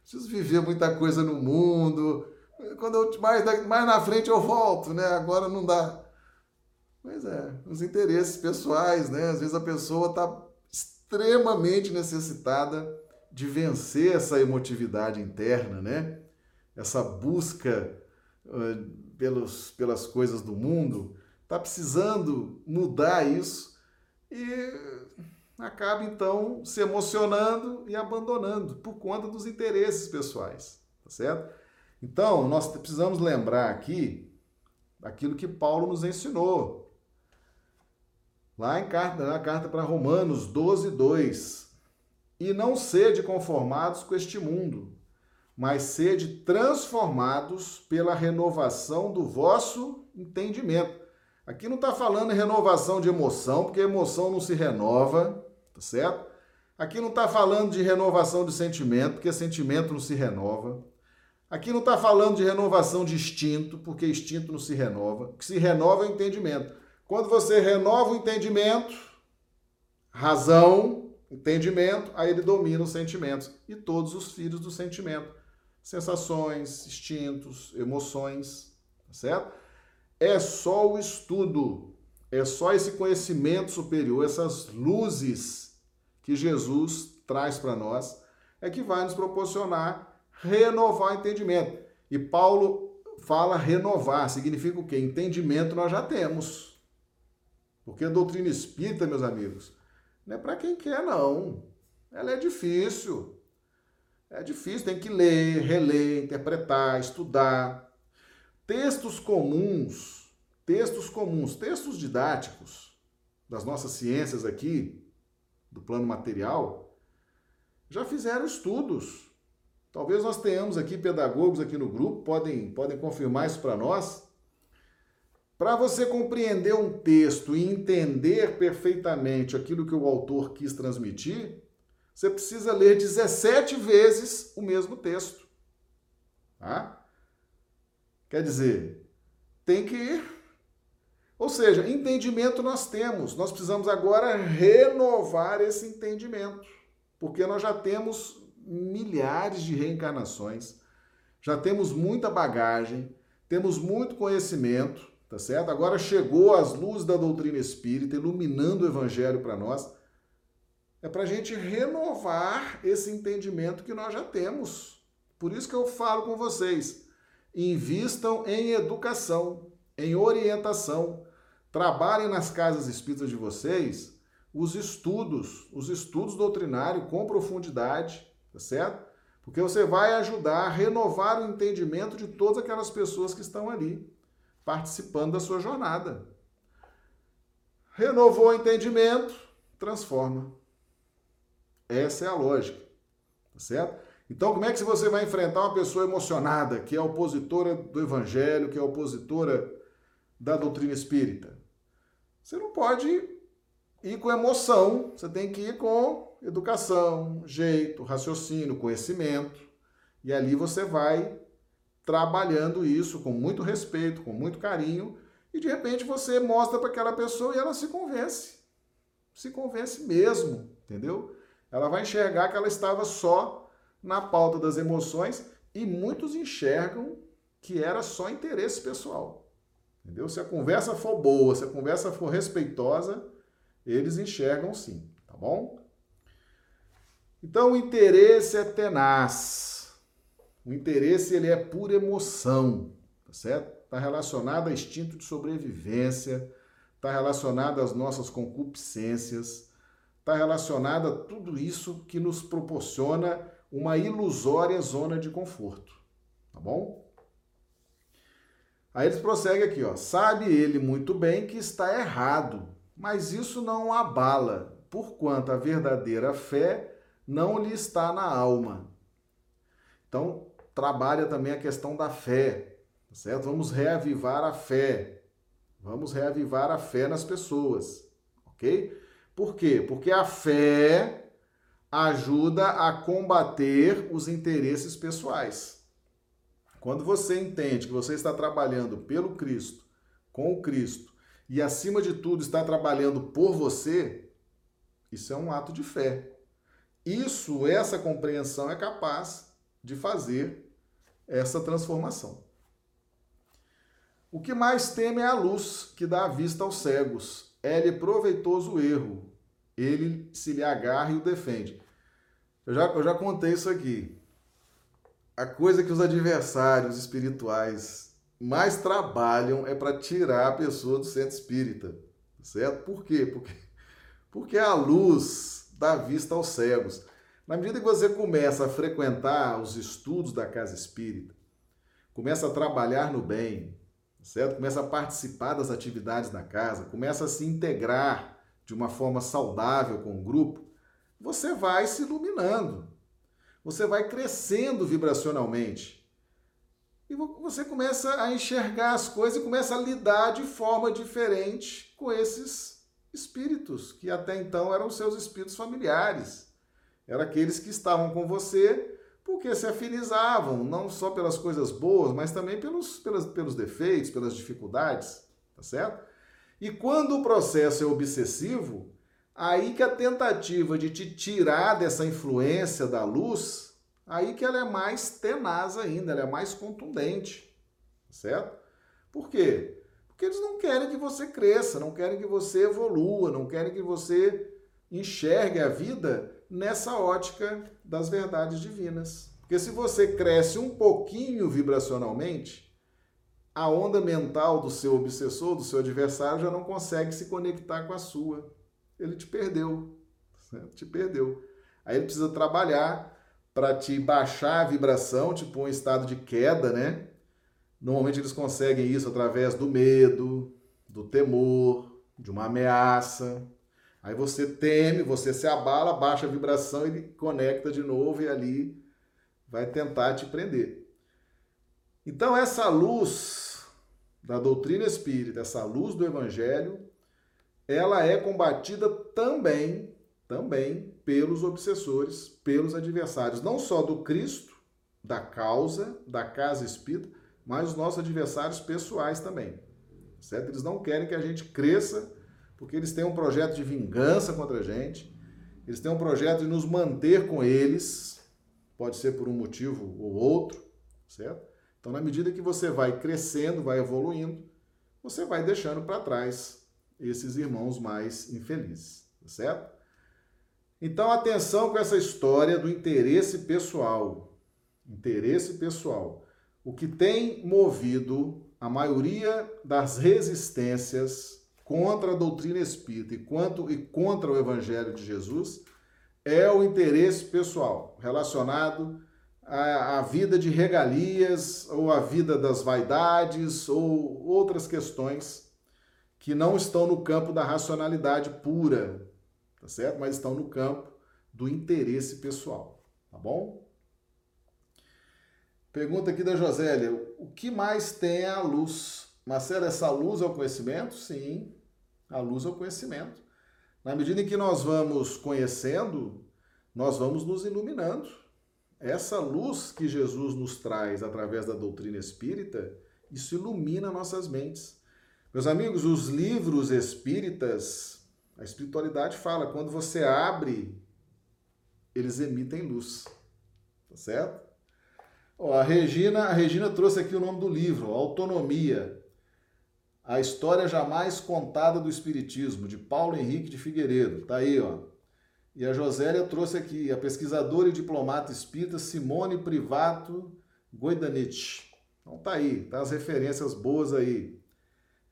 preciso viver muita coisa no mundo. Quando eu mais, mais na frente eu volto, né? Agora não dá. Pois é, os interesses pessoais, né? Às vezes a pessoa está extremamente necessitada de vencer essa emotividade interna, né? Essa busca pelos, pelas coisas do mundo, está precisando mudar isso e acaba então se emocionando e abandonando por conta dos interesses pessoais, tá certo? Então, nós precisamos lembrar aqui aquilo que Paulo nos ensinou. Lá em carta, na carta para Romanos 12, 2. E não sede conformados com este mundo, mas sede transformados pela renovação do vosso entendimento. Aqui não está falando em renovação de emoção, porque a emoção não se renova, tá certo? Aqui não está falando de renovação de sentimento, porque sentimento não se renova. Aqui não está falando de renovação de instinto, porque instinto não se renova. O que se renova é o entendimento. Quando você renova o entendimento, razão, entendimento, aí ele domina os sentimentos e todos os filhos do sentimento sensações, instintos, emoções, tá certo? É só o estudo, é só esse conhecimento superior, essas luzes que Jesus traz para nós, é que vai nos proporcionar renovar o entendimento. E Paulo fala renovar, significa o quê? Entendimento nós já temos. Porque a doutrina espírita, meus amigos, não é para quem quer, não. Ela é difícil. É difícil, tem que ler, reler, interpretar, estudar. Textos comuns, textos comuns, textos didáticos das nossas ciências aqui, do plano material, já fizeram estudos. Talvez nós tenhamos aqui pedagogos aqui no grupo, podem, podem confirmar isso para nós. Para você compreender um texto e entender perfeitamente aquilo que o autor quis transmitir, você precisa ler 17 vezes o mesmo texto. Tá? Quer dizer, tem que ir. Ou seja, entendimento nós temos, nós precisamos agora renovar esse entendimento, porque nós já temos milhares de reencarnações, já temos muita bagagem, temos muito conhecimento, tá certo? Agora chegou as luzes da doutrina espírita iluminando o evangelho para nós. É para a gente renovar esse entendimento que nós já temos. Por isso que eu falo com vocês: invistam em educação, em orientação. Trabalhem nas casas espíritas de vocês os estudos, os estudos doutrinários com profundidade, tá certo? Porque você vai ajudar a renovar o entendimento de todas aquelas pessoas que estão ali participando da sua jornada. Renovou o entendimento, transforma. Essa é a lógica, tá certo? Então, como é que você vai enfrentar uma pessoa emocionada, que é opositora do evangelho, que é opositora da doutrina espírita? Você não pode ir com emoção, você tem que ir com educação, jeito, raciocínio, conhecimento. E ali você vai trabalhando isso com muito respeito, com muito carinho, e de repente você mostra para aquela pessoa e ela se convence. Se convence mesmo, entendeu? Ela vai enxergar que ela estava só na pauta das emoções e muitos enxergam que era só interesse pessoal. Entendeu? Se a conversa for boa, se a conversa for respeitosa, eles enxergam sim, tá bom? Então o interesse é tenaz. O interesse ele é pura emoção, tá certo? Está relacionado a instinto de sobrevivência, está relacionado às nossas concupiscências, está relacionado a tudo isso que nos proporciona uma ilusória zona de conforto, tá bom? Aí eles prosseguem aqui, ó. Sabe ele muito bem que está errado, mas isso não abala, porquanto a verdadeira fé não lhe está na alma. Então, trabalha também a questão da fé, tá certo? Vamos reavivar a fé. Vamos reavivar a fé nas pessoas, ok? Por quê? Porque a fé ajuda a combater os interesses pessoais. Quando você entende que você está trabalhando pelo Cristo, com o Cristo, e acima de tudo está trabalhando por você, isso é um ato de fé. Isso, essa compreensão é capaz de fazer essa transformação. O que mais teme é a luz que dá a vista aos cegos. É-lhe proveitoso o erro. Ele se lhe agarra e o defende. Eu já, eu já contei isso aqui. A coisa que os adversários espirituais mais trabalham é para tirar a pessoa do centro espírita. Certo? Por quê? Porque, porque a luz dá vista aos cegos. Na medida que você começa a frequentar os estudos da casa espírita, começa a trabalhar no bem, certo? Começa a participar das atividades da casa, começa a se integrar de uma forma saudável com o grupo, você vai se iluminando. Você vai crescendo vibracionalmente. E você começa a enxergar as coisas e começa a lidar de forma diferente com esses espíritos, que até então eram seus espíritos familiares. Eram aqueles que estavam com você porque se afinizavam, não só pelas coisas boas, mas também pelos, pelos, pelos defeitos, pelas dificuldades, tá certo? E quando o processo é obsessivo, aí que a tentativa de te tirar dessa influência da luz, aí que ela é mais tenaz ainda, ela é mais contundente, tá certo? Por quê? Porque eles não querem que você cresça, não querem que você evolua, não querem que você enxergue a vida nessa ótica das verdades divinas. Porque se você cresce um pouquinho vibracionalmente, a onda mental do seu obsessor, do seu adversário, já não consegue se conectar com a sua. Ele te perdeu. Certo? Te perdeu. Aí ele precisa trabalhar para te baixar a vibração, tipo um estado de queda, né? Normalmente eles conseguem isso através do medo, do temor, de uma ameaça. Aí você teme, você se abala, baixa a vibração, ele conecta de novo e ali vai tentar te prender. Então essa luz da doutrina espírita, essa luz do evangelho, ela é combatida também, também pelos obsessores, pelos adversários, não só do Cristo, da causa, da casa espírita, mas os nossos adversários pessoais também. Certo? Eles não querem que a gente cresça, porque eles têm um projeto de vingança contra a gente, eles têm um projeto de nos manter com eles, pode ser por um motivo ou outro, certo? Então, na medida que você vai crescendo, vai evoluindo, você vai deixando para trás esses irmãos mais infelizes, certo? Então, atenção com essa história do interesse pessoal. Interesse pessoal. O que tem movido a maioria das resistências contra a doutrina espírita e, quanto, e contra o evangelho de Jesus é o interesse pessoal relacionado à, à vida de regalias ou à vida das vaidades ou outras questões que não estão no campo da racionalidade pura, tá certo? Mas estão no campo do interesse pessoal, tá bom? Pergunta aqui da Josélia: o que mais tem a luz? Marcelo, essa luz é o conhecimento? Sim, a luz é o conhecimento. Na medida em que nós vamos conhecendo, nós vamos nos iluminando. Essa luz que Jesus nos traz através da doutrina espírita, isso ilumina nossas mentes. Meus amigos, os livros espíritas, a espiritualidade fala, quando você abre, eles emitem luz. Tá certo? Ó, a Regina, a Regina trouxe aqui o nome do livro, Autonomia. A história jamais contada do espiritismo, de Paulo Henrique de Figueiredo. Tá aí, ó. E a Josélia trouxe aqui a pesquisadora e diplomata espírita Simone Privato Goidanich. Então tá aí, tá as referências boas aí.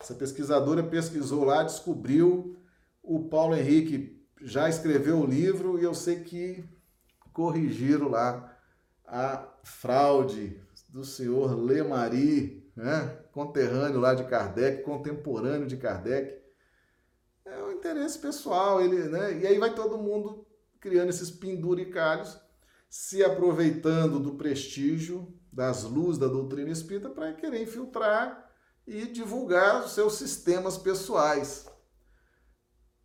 Essa pesquisadora pesquisou lá, descobriu o Paulo Henrique já escreveu o livro e eu sei que corrigiram lá a fraude do senhor Lemari, né? Conterrâneo lá de Kardec, contemporâneo de Kardec. É o interesse pessoal, ele, né? E aí vai todo mundo criando esses penduricalhos, se aproveitando do prestígio, das luzes da doutrina espírita para querer infiltrar e divulgar os seus sistemas pessoais.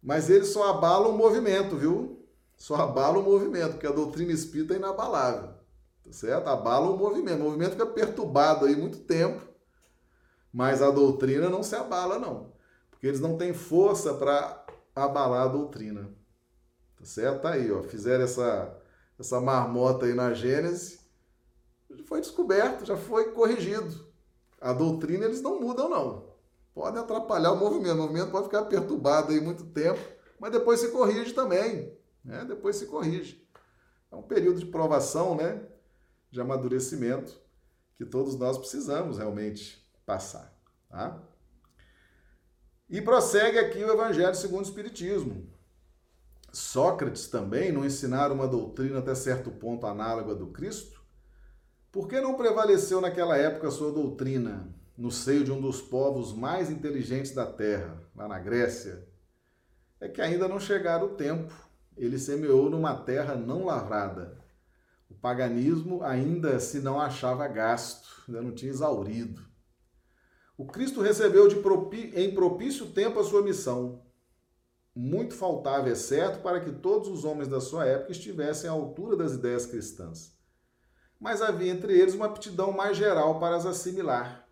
Mas eles só abalam o movimento, viu? Só abalam o movimento, porque a doutrina espírita é inabalável tá certo? Abala o movimento. O movimento fica perturbado aí muito tempo, mas a doutrina não se abala, não. Porque eles não têm força para abalar a doutrina. Tá certo? Tá aí, ó. Fizeram essa, essa marmota aí na Gênesis, foi descoberto, já foi corrigido. A doutrina eles não mudam, não. Podem atrapalhar o movimento. O movimento pode ficar perturbado aí muito tempo, mas depois se corrige também. Né? Depois se corrige. É um período de provação, né? de amadurecimento que todos nós precisamos realmente passar. Tá? E prossegue aqui o Evangelho segundo o Espiritismo. Sócrates também não ensinara uma doutrina até certo ponto análoga do Cristo? Por que não prevaleceu naquela época a sua doutrina no seio de um dos povos mais inteligentes da Terra, lá na Grécia? É que ainda não chegara o tempo. Ele semeou numa terra não lavrada o paganismo ainda se não achava gasto, ainda não tinha exaurido. O Cristo recebeu de propi... em propício tempo a sua missão. Muito faltava, é certo, para que todos os homens da sua época estivessem à altura das ideias cristãs. Mas havia entre eles uma aptidão mais geral para as assimilar,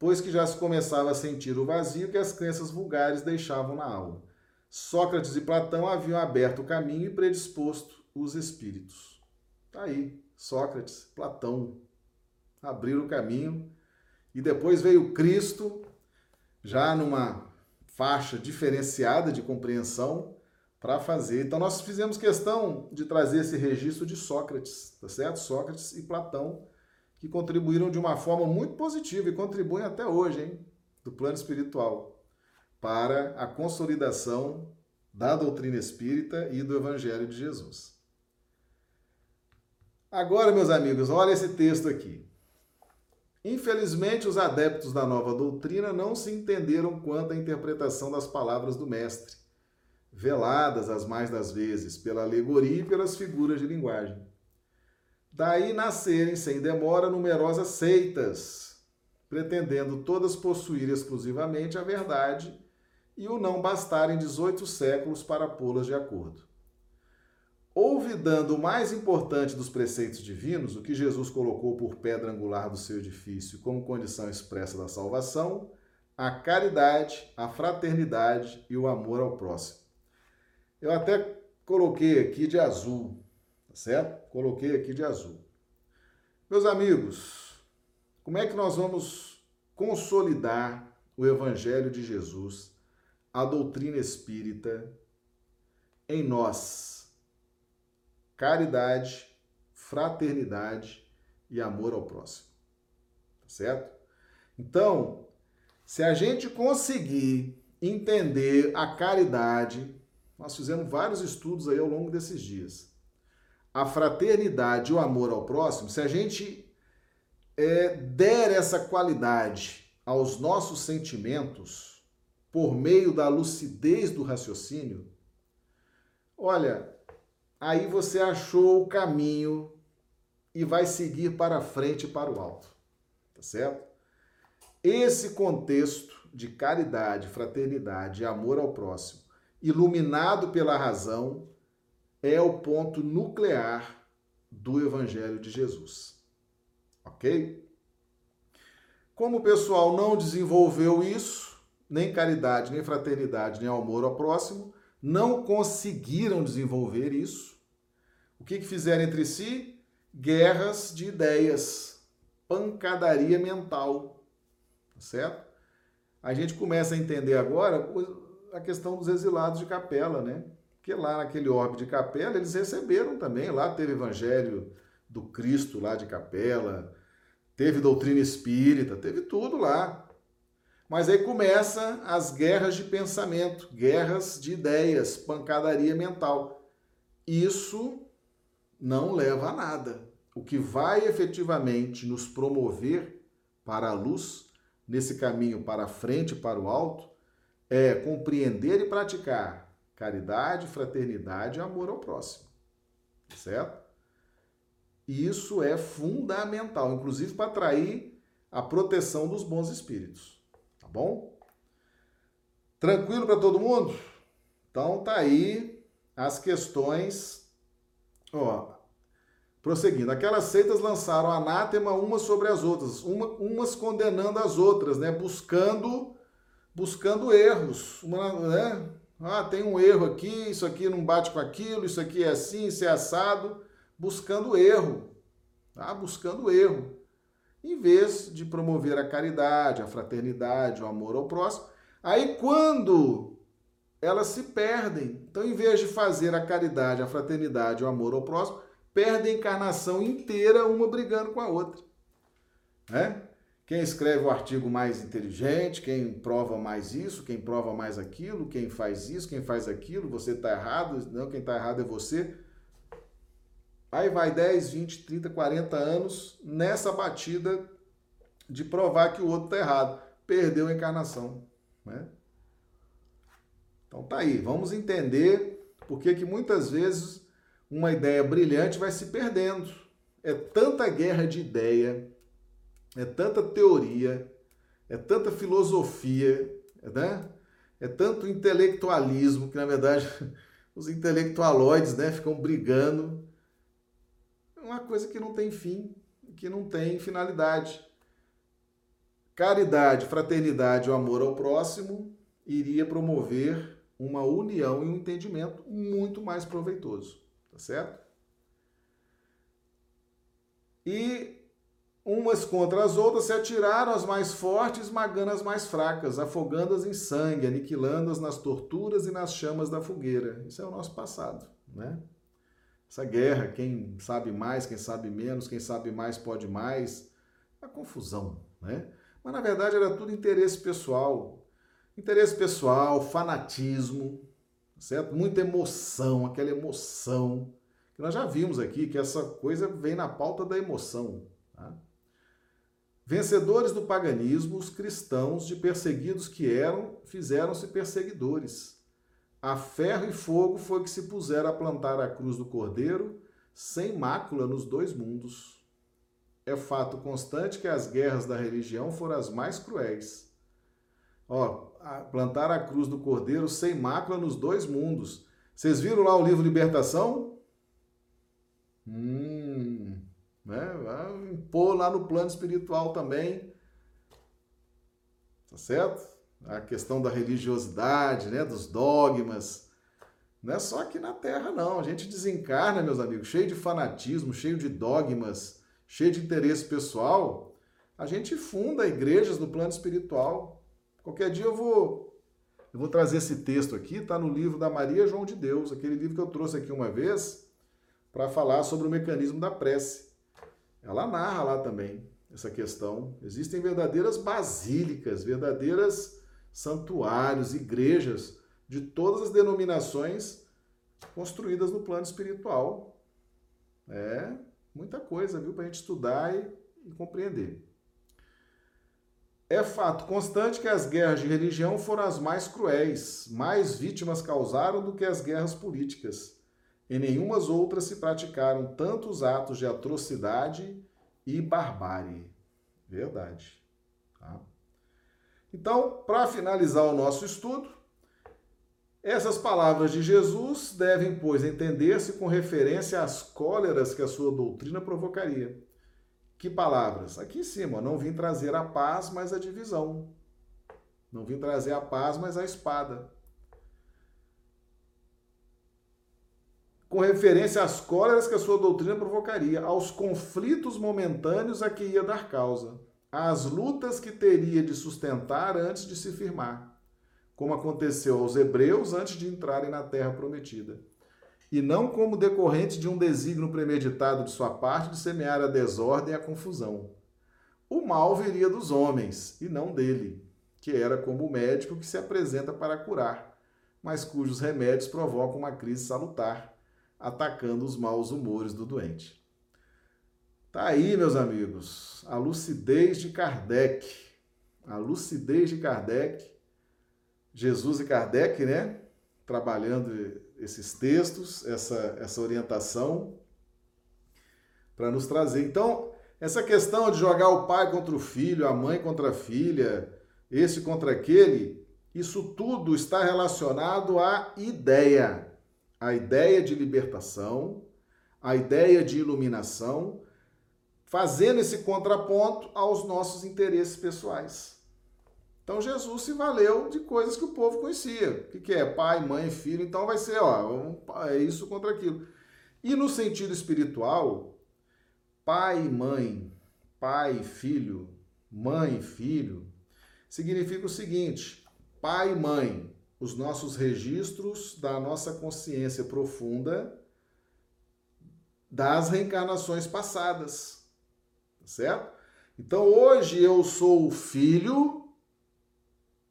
pois que já se começava a sentir o vazio que as crenças vulgares deixavam na aula. Sócrates e Platão haviam aberto o caminho e predisposto os espíritos. Tá aí, Sócrates, Platão abriram o caminho e depois veio Cristo, já numa faixa diferenciada de compreensão para fazer. Então nós fizemos questão de trazer esse registro de Sócrates, tá certo? Sócrates e Platão, que contribuíram de uma forma muito positiva e contribuem até hoje, hein, do plano espiritual, para a consolidação da doutrina espírita e do evangelho de Jesus. Agora, meus amigos, olha esse texto aqui. Infelizmente, os adeptos da nova doutrina não se entenderam quanto à interpretação das palavras do Mestre, veladas as mais das vezes pela alegoria e pelas figuras de linguagem. Daí nascerem, sem demora, numerosas seitas, pretendendo todas possuir exclusivamente a verdade e o não bastarem 18 séculos para pô-las de acordo olvidando o mais importante dos preceitos divinos, o que Jesus colocou por pedra angular do seu edifício como condição expressa da salvação, a caridade, a fraternidade e o amor ao próximo. Eu até coloquei aqui de azul, tá certo? Coloquei aqui de azul. Meus amigos, como é que nós vamos consolidar o Evangelho de Jesus, a doutrina espírita, em nós? Caridade, fraternidade e amor ao próximo. Tá certo? Então, se a gente conseguir entender a caridade, nós fizemos vários estudos aí ao longo desses dias. A fraternidade e o amor ao próximo, se a gente é, der essa qualidade aos nossos sentimentos por meio da lucidez do raciocínio, olha, aí você achou o caminho e vai seguir para frente e para o alto. Tá certo? Esse contexto de caridade, fraternidade e amor ao próximo, iluminado pela razão, é o ponto nuclear do Evangelho de Jesus. Ok? Como o pessoal não desenvolveu isso, nem caridade, nem fraternidade, nem amor ao próximo, não conseguiram desenvolver isso. O que, que fizeram entre si? Guerras de ideias, pancadaria mental, tá certo? A gente começa a entender agora a questão dos exilados de Capela, né? Porque lá naquele orbe de Capela eles receberam também, lá teve evangelho do Cristo lá de Capela, teve doutrina espírita, teve tudo lá. Mas aí começa as guerras de pensamento, guerras de ideias, pancadaria mental. Isso não leva a nada. O que vai efetivamente nos promover para a luz, nesse caminho para a frente, para o alto, é compreender e praticar caridade, fraternidade e amor ao próximo. Certo? Isso é fundamental, inclusive para atrair a proteção dos bons espíritos bom? Tranquilo para todo mundo? Então tá aí as questões. Ó, prosseguindo, aquelas seitas lançaram anátema umas sobre as outras, uma, umas condenando as outras, né? Buscando buscando erros, uma, né? Ah, tem um erro aqui, isso aqui não bate com aquilo, isso aqui é assim, isso é assado, buscando erro, tá? Buscando erro em vez de promover a caridade, a fraternidade, o amor ao próximo. Aí quando elas se perdem, então em vez de fazer a caridade, a fraternidade, o amor ao próximo, perdem a encarnação inteira uma brigando com a outra. Né? Quem escreve o artigo mais inteligente, quem prova mais isso, quem prova mais aquilo, quem faz isso, quem faz aquilo, você está errado, não, quem está errado é você. Aí vai 10, 20, 30, 40 anos nessa batida de provar que o outro está errado. Perdeu a encarnação. Né? Então tá aí, vamos entender por que, que muitas vezes uma ideia brilhante vai se perdendo. É tanta guerra de ideia, é tanta teoria, é tanta filosofia, né? é tanto intelectualismo que, na verdade, os intelectualoides né, ficam brigando uma coisa que não tem fim, que não tem finalidade. Caridade, fraternidade, o amor ao próximo iria promover uma união e um entendimento muito mais proveitoso, tá certo? E umas contra as outras se atiraram as mais fortes, esmagando as mais fracas, afogando-as em sangue, aniquilando-as nas torturas e nas chamas da fogueira. Isso é o nosso passado, né? Essa guerra, quem sabe mais, quem sabe menos, quem sabe mais pode mais, a confusão, né? Mas na verdade era tudo interesse pessoal, interesse pessoal, fanatismo, certo? Muita emoção, aquela emoção que nós já vimos aqui que essa coisa vem na pauta da emoção. Tá? Vencedores do paganismo, os cristãos de perseguidos que eram, fizeram-se perseguidores a ferro e fogo foi que se puseram a plantar a cruz do Cordeiro, sem mácula nos dois mundos. É fato constante que as guerras da religião foram as mais cruéis. Ó, plantar a cruz do Cordeiro sem mácula nos dois mundos. Vocês viram lá o livro Libertação? Hum, né? Vai impor lá no plano espiritual também. Tá certo? A questão da religiosidade, né, dos dogmas. Não é só aqui na Terra, não. A gente desencarna, meus amigos, cheio de fanatismo, cheio de dogmas, cheio de interesse pessoal. A gente funda igrejas no plano espiritual. Qualquer dia eu vou eu vou trazer esse texto aqui, está no livro da Maria João de Deus, aquele livro que eu trouxe aqui uma vez, para falar sobre o mecanismo da prece. Ela narra lá também essa questão. Existem verdadeiras basílicas, verdadeiras santuários, igrejas de todas as denominações construídas no plano espiritual. É muita coisa, viu, para a gente estudar e, e compreender. É fato constante que as guerras de religião foram as mais cruéis, mais vítimas causaram do que as guerras políticas. Em nenhumas outras se praticaram tantos atos de atrocidade e barbárie. Verdade. Tá? Então, para finalizar o nosso estudo, essas palavras de Jesus devem, pois, entender-se com referência às cóleras que a sua doutrina provocaria. Que palavras? Aqui em cima, não vim trazer a paz, mas a divisão. Não vim trazer a paz, mas a espada. Com referência às cóleras que a sua doutrina provocaria, aos conflitos momentâneos a que ia dar causa, às lutas que teria de sustentar antes de se firmar como aconteceu aos hebreus antes de entrarem na terra prometida, e não como decorrente de um desígnio premeditado de sua parte de semear a desordem e a confusão. O mal viria dos homens, e não dele, que era como o médico que se apresenta para curar, mas cujos remédios provocam uma crise salutar, atacando os maus humores do doente. Tá aí, meus amigos, a lucidez de Kardec. A lucidez de Kardec Jesus e Kardec, né? Trabalhando esses textos, essa, essa orientação, para nos trazer. Então, essa questão de jogar o pai contra o filho, a mãe contra a filha, esse contra aquele, isso tudo está relacionado à ideia. A ideia de libertação, a ideia de iluminação, fazendo esse contraponto aos nossos interesses pessoais. Então Jesus se valeu de coisas que o povo conhecia. O que, é? Pai, mãe, filho. Então vai ser, ó, é isso contra aquilo. E no sentido espiritual, pai mãe, pai filho, mãe filho, significa o seguinte: pai e mãe, os nossos registros da nossa consciência profunda das reencarnações passadas. Tá certo? Então hoje eu sou o filho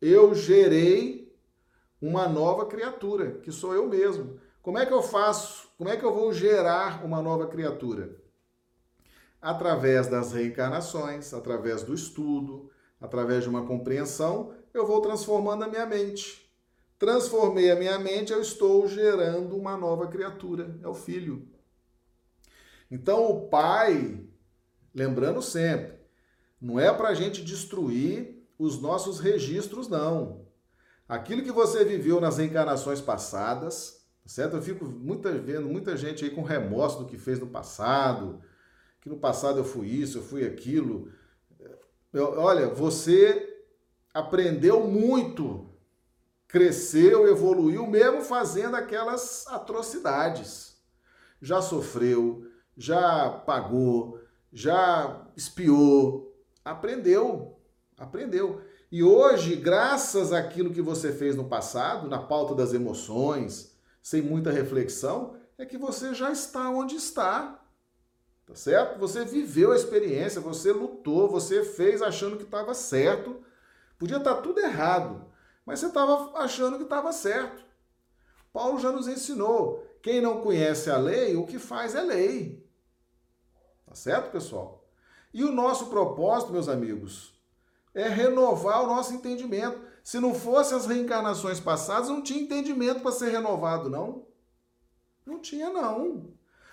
eu gerei uma nova criatura, que sou eu mesmo. Como é que eu faço? Como é que eu vou gerar uma nova criatura? Através das reencarnações, através do estudo, através de uma compreensão, eu vou transformando a minha mente. Transformei a minha mente, eu estou gerando uma nova criatura, é o filho. Então, o pai, lembrando sempre, não é para a gente destruir os nossos registros, não. Aquilo que você viveu nas reencarnações passadas, certo? Eu fico muita, vendo muita gente aí com remorso do que fez no passado, que no passado eu fui isso, eu fui aquilo. Eu, olha, você aprendeu muito, cresceu, evoluiu, mesmo fazendo aquelas atrocidades. Já sofreu, já pagou, já espiou, aprendeu, Aprendeu. E hoje, graças àquilo que você fez no passado, na pauta das emoções, sem muita reflexão, é que você já está onde está. Tá certo? Você viveu a experiência, você lutou, você fez achando que estava certo. Podia estar tá tudo errado, mas você estava achando que estava certo. Paulo já nos ensinou: quem não conhece a lei, o que faz é lei. Tá certo, pessoal? E o nosso propósito, meus amigos, é renovar o nosso entendimento. Se não fosse as reencarnações passadas, não tinha entendimento para ser renovado, não. Não tinha, não.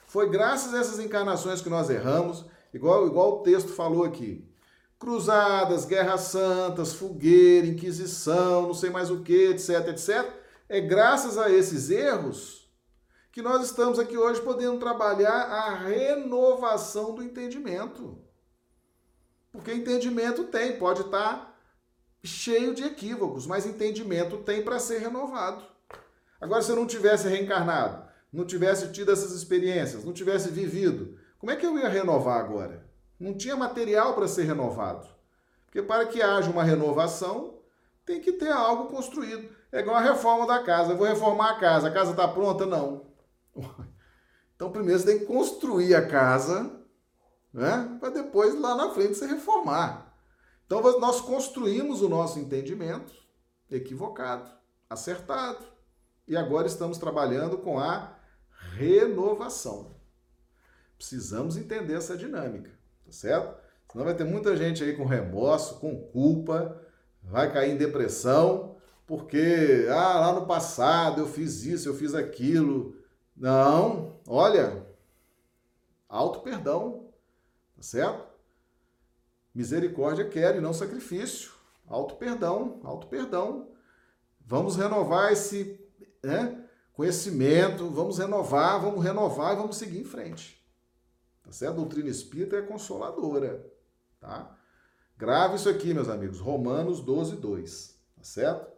Foi graças a essas encarnações que nós erramos, igual, igual o texto falou aqui. Cruzadas, guerras santas, fogueira, inquisição, não sei mais o que, etc, etc. É graças a esses erros que nós estamos aqui hoje podendo trabalhar a renovação do entendimento. Porque entendimento tem, pode estar cheio de equívocos, mas entendimento tem para ser renovado. Agora, se eu não tivesse reencarnado, não tivesse tido essas experiências, não tivesse vivido, como é que eu ia renovar agora? Não tinha material para ser renovado. Porque para que haja uma renovação, tem que ter algo construído. É igual a reforma da casa. Eu vou reformar a casa. A casa está pronta? Não. Então, primeiro você tem que construir a casa, né? Para depois lá na frente você reformar. Então, nós construímos o nosso entendimento equivocado, acertado. E agora estamos trabalhando com a renovação. Precisamos entender essa dinâmica, tá certo? Senão vai ter muita gente aí com remorso, com culpa, vai cair em depressão, porque ah, lá no passado eu fiz isso, eu fiz aquilo. Não, olha, auto perdão, tá certo? Misericórdia quer e não sacrifício. Auto perdão, auto perdão. Vamos renovar esse né, conhecimento, vamos renovar, vamos renovar e vamos seguir em frente. Tá certo? A doutrina espírita é consoladora, tá? Grave isso aqui, meus amigos. Romanos 12, 2. Tá certo?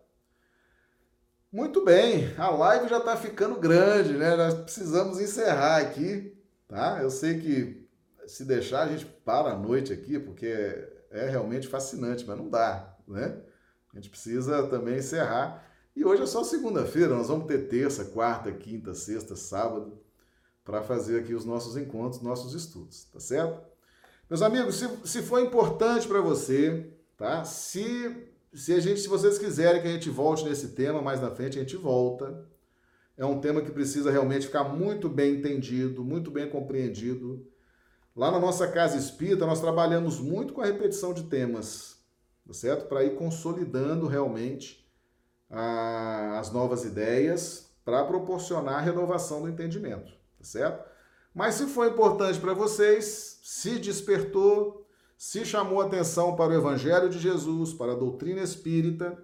Muito bem, a live já está ficando grande, né? Nós precisamos encerrar aqui, tá? Eu sei que se deixar a gente para a noite aqui, porque é realmente fascinante, mas não dá, né? A gente precisa também encerrar. E hoje é só segunda-feira, nós vamos ter terça, quarta, quinta, sexta, sábado, para fazer aqui os nossos encontros, nossos estudos, tá certo? Meus amigos, se, se for importante para você, tá? Se, se a gente, se vocês quiserem que a gente volte nesse tema mais na frente, a gente volta. É um tema que precisa realmente ficar muito bem entendido, muito bem compreendido. Lá na nossa casa espírita, nós trabalhamos muito com a repetição de temas, tá certo? Para ir consolidando realmente a, as novas ideias para proporcionar a renovação do entendimento, tá certo? Mas se foi importante para vocês, se despertou, se chamou atenção para o Evangelho de Jesus, para a doutrina espírita,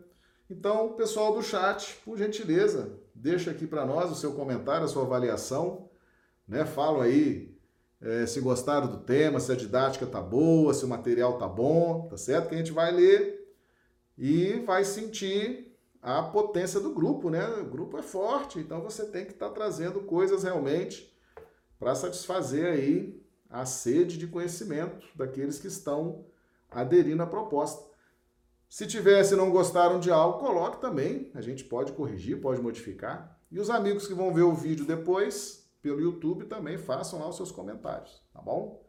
então, pessoal do chat, por gentileza, deixa aqui para nós o seu comentário, a sua avaliação, né? Falo aí é, se gostaram do tema, se a didática tá boa, se o material tá bom, tá certo? Que a gente vai ler e vai sentir a potência do grupo, né? O grupo é forte, então você tem que estar tá trazendo coisas realmente para satisfazer aí a sede de conhecimento daqueles que estão aderindo à proposta. Se tiver, se não gostaram de algo, coloque também. A gente pode corrigir, pode modificar. E os amigos que vão ver o vídeo depois, pelo YouTube, também façam lá os seus comentários, tá bom?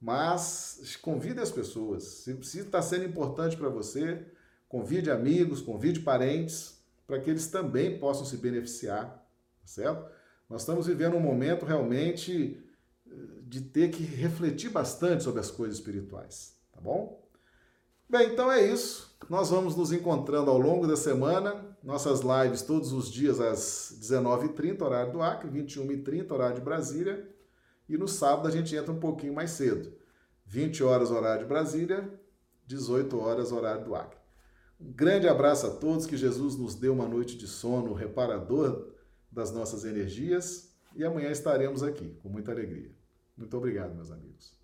Mas convide as pessoas. Se, está sendo importante para você, Convide amigos, convide parentes, para que eles também possam se beneficiar, tá certo? Nós estamos vivendo um momento realmente de ter que refletir bastante sobre as coisas espirituais, tá bom? Bem, então é isso. Nós vamos nos encontrando ao longo da semana, nossas lives todos os dias às 19h30, horário do Acre, 21h30, horário de Brasília, e no sábado a gente entra um pouquinho mais cedo, 20 horas, horário de Brasília, 18 horas, horário do Acre. Um grande abraço a todos, que Jesus nos dê uma noite de sono reparador das nossas energias e amanhã estaremos aqui com muita alegria. Muito obrigado, meus amigos.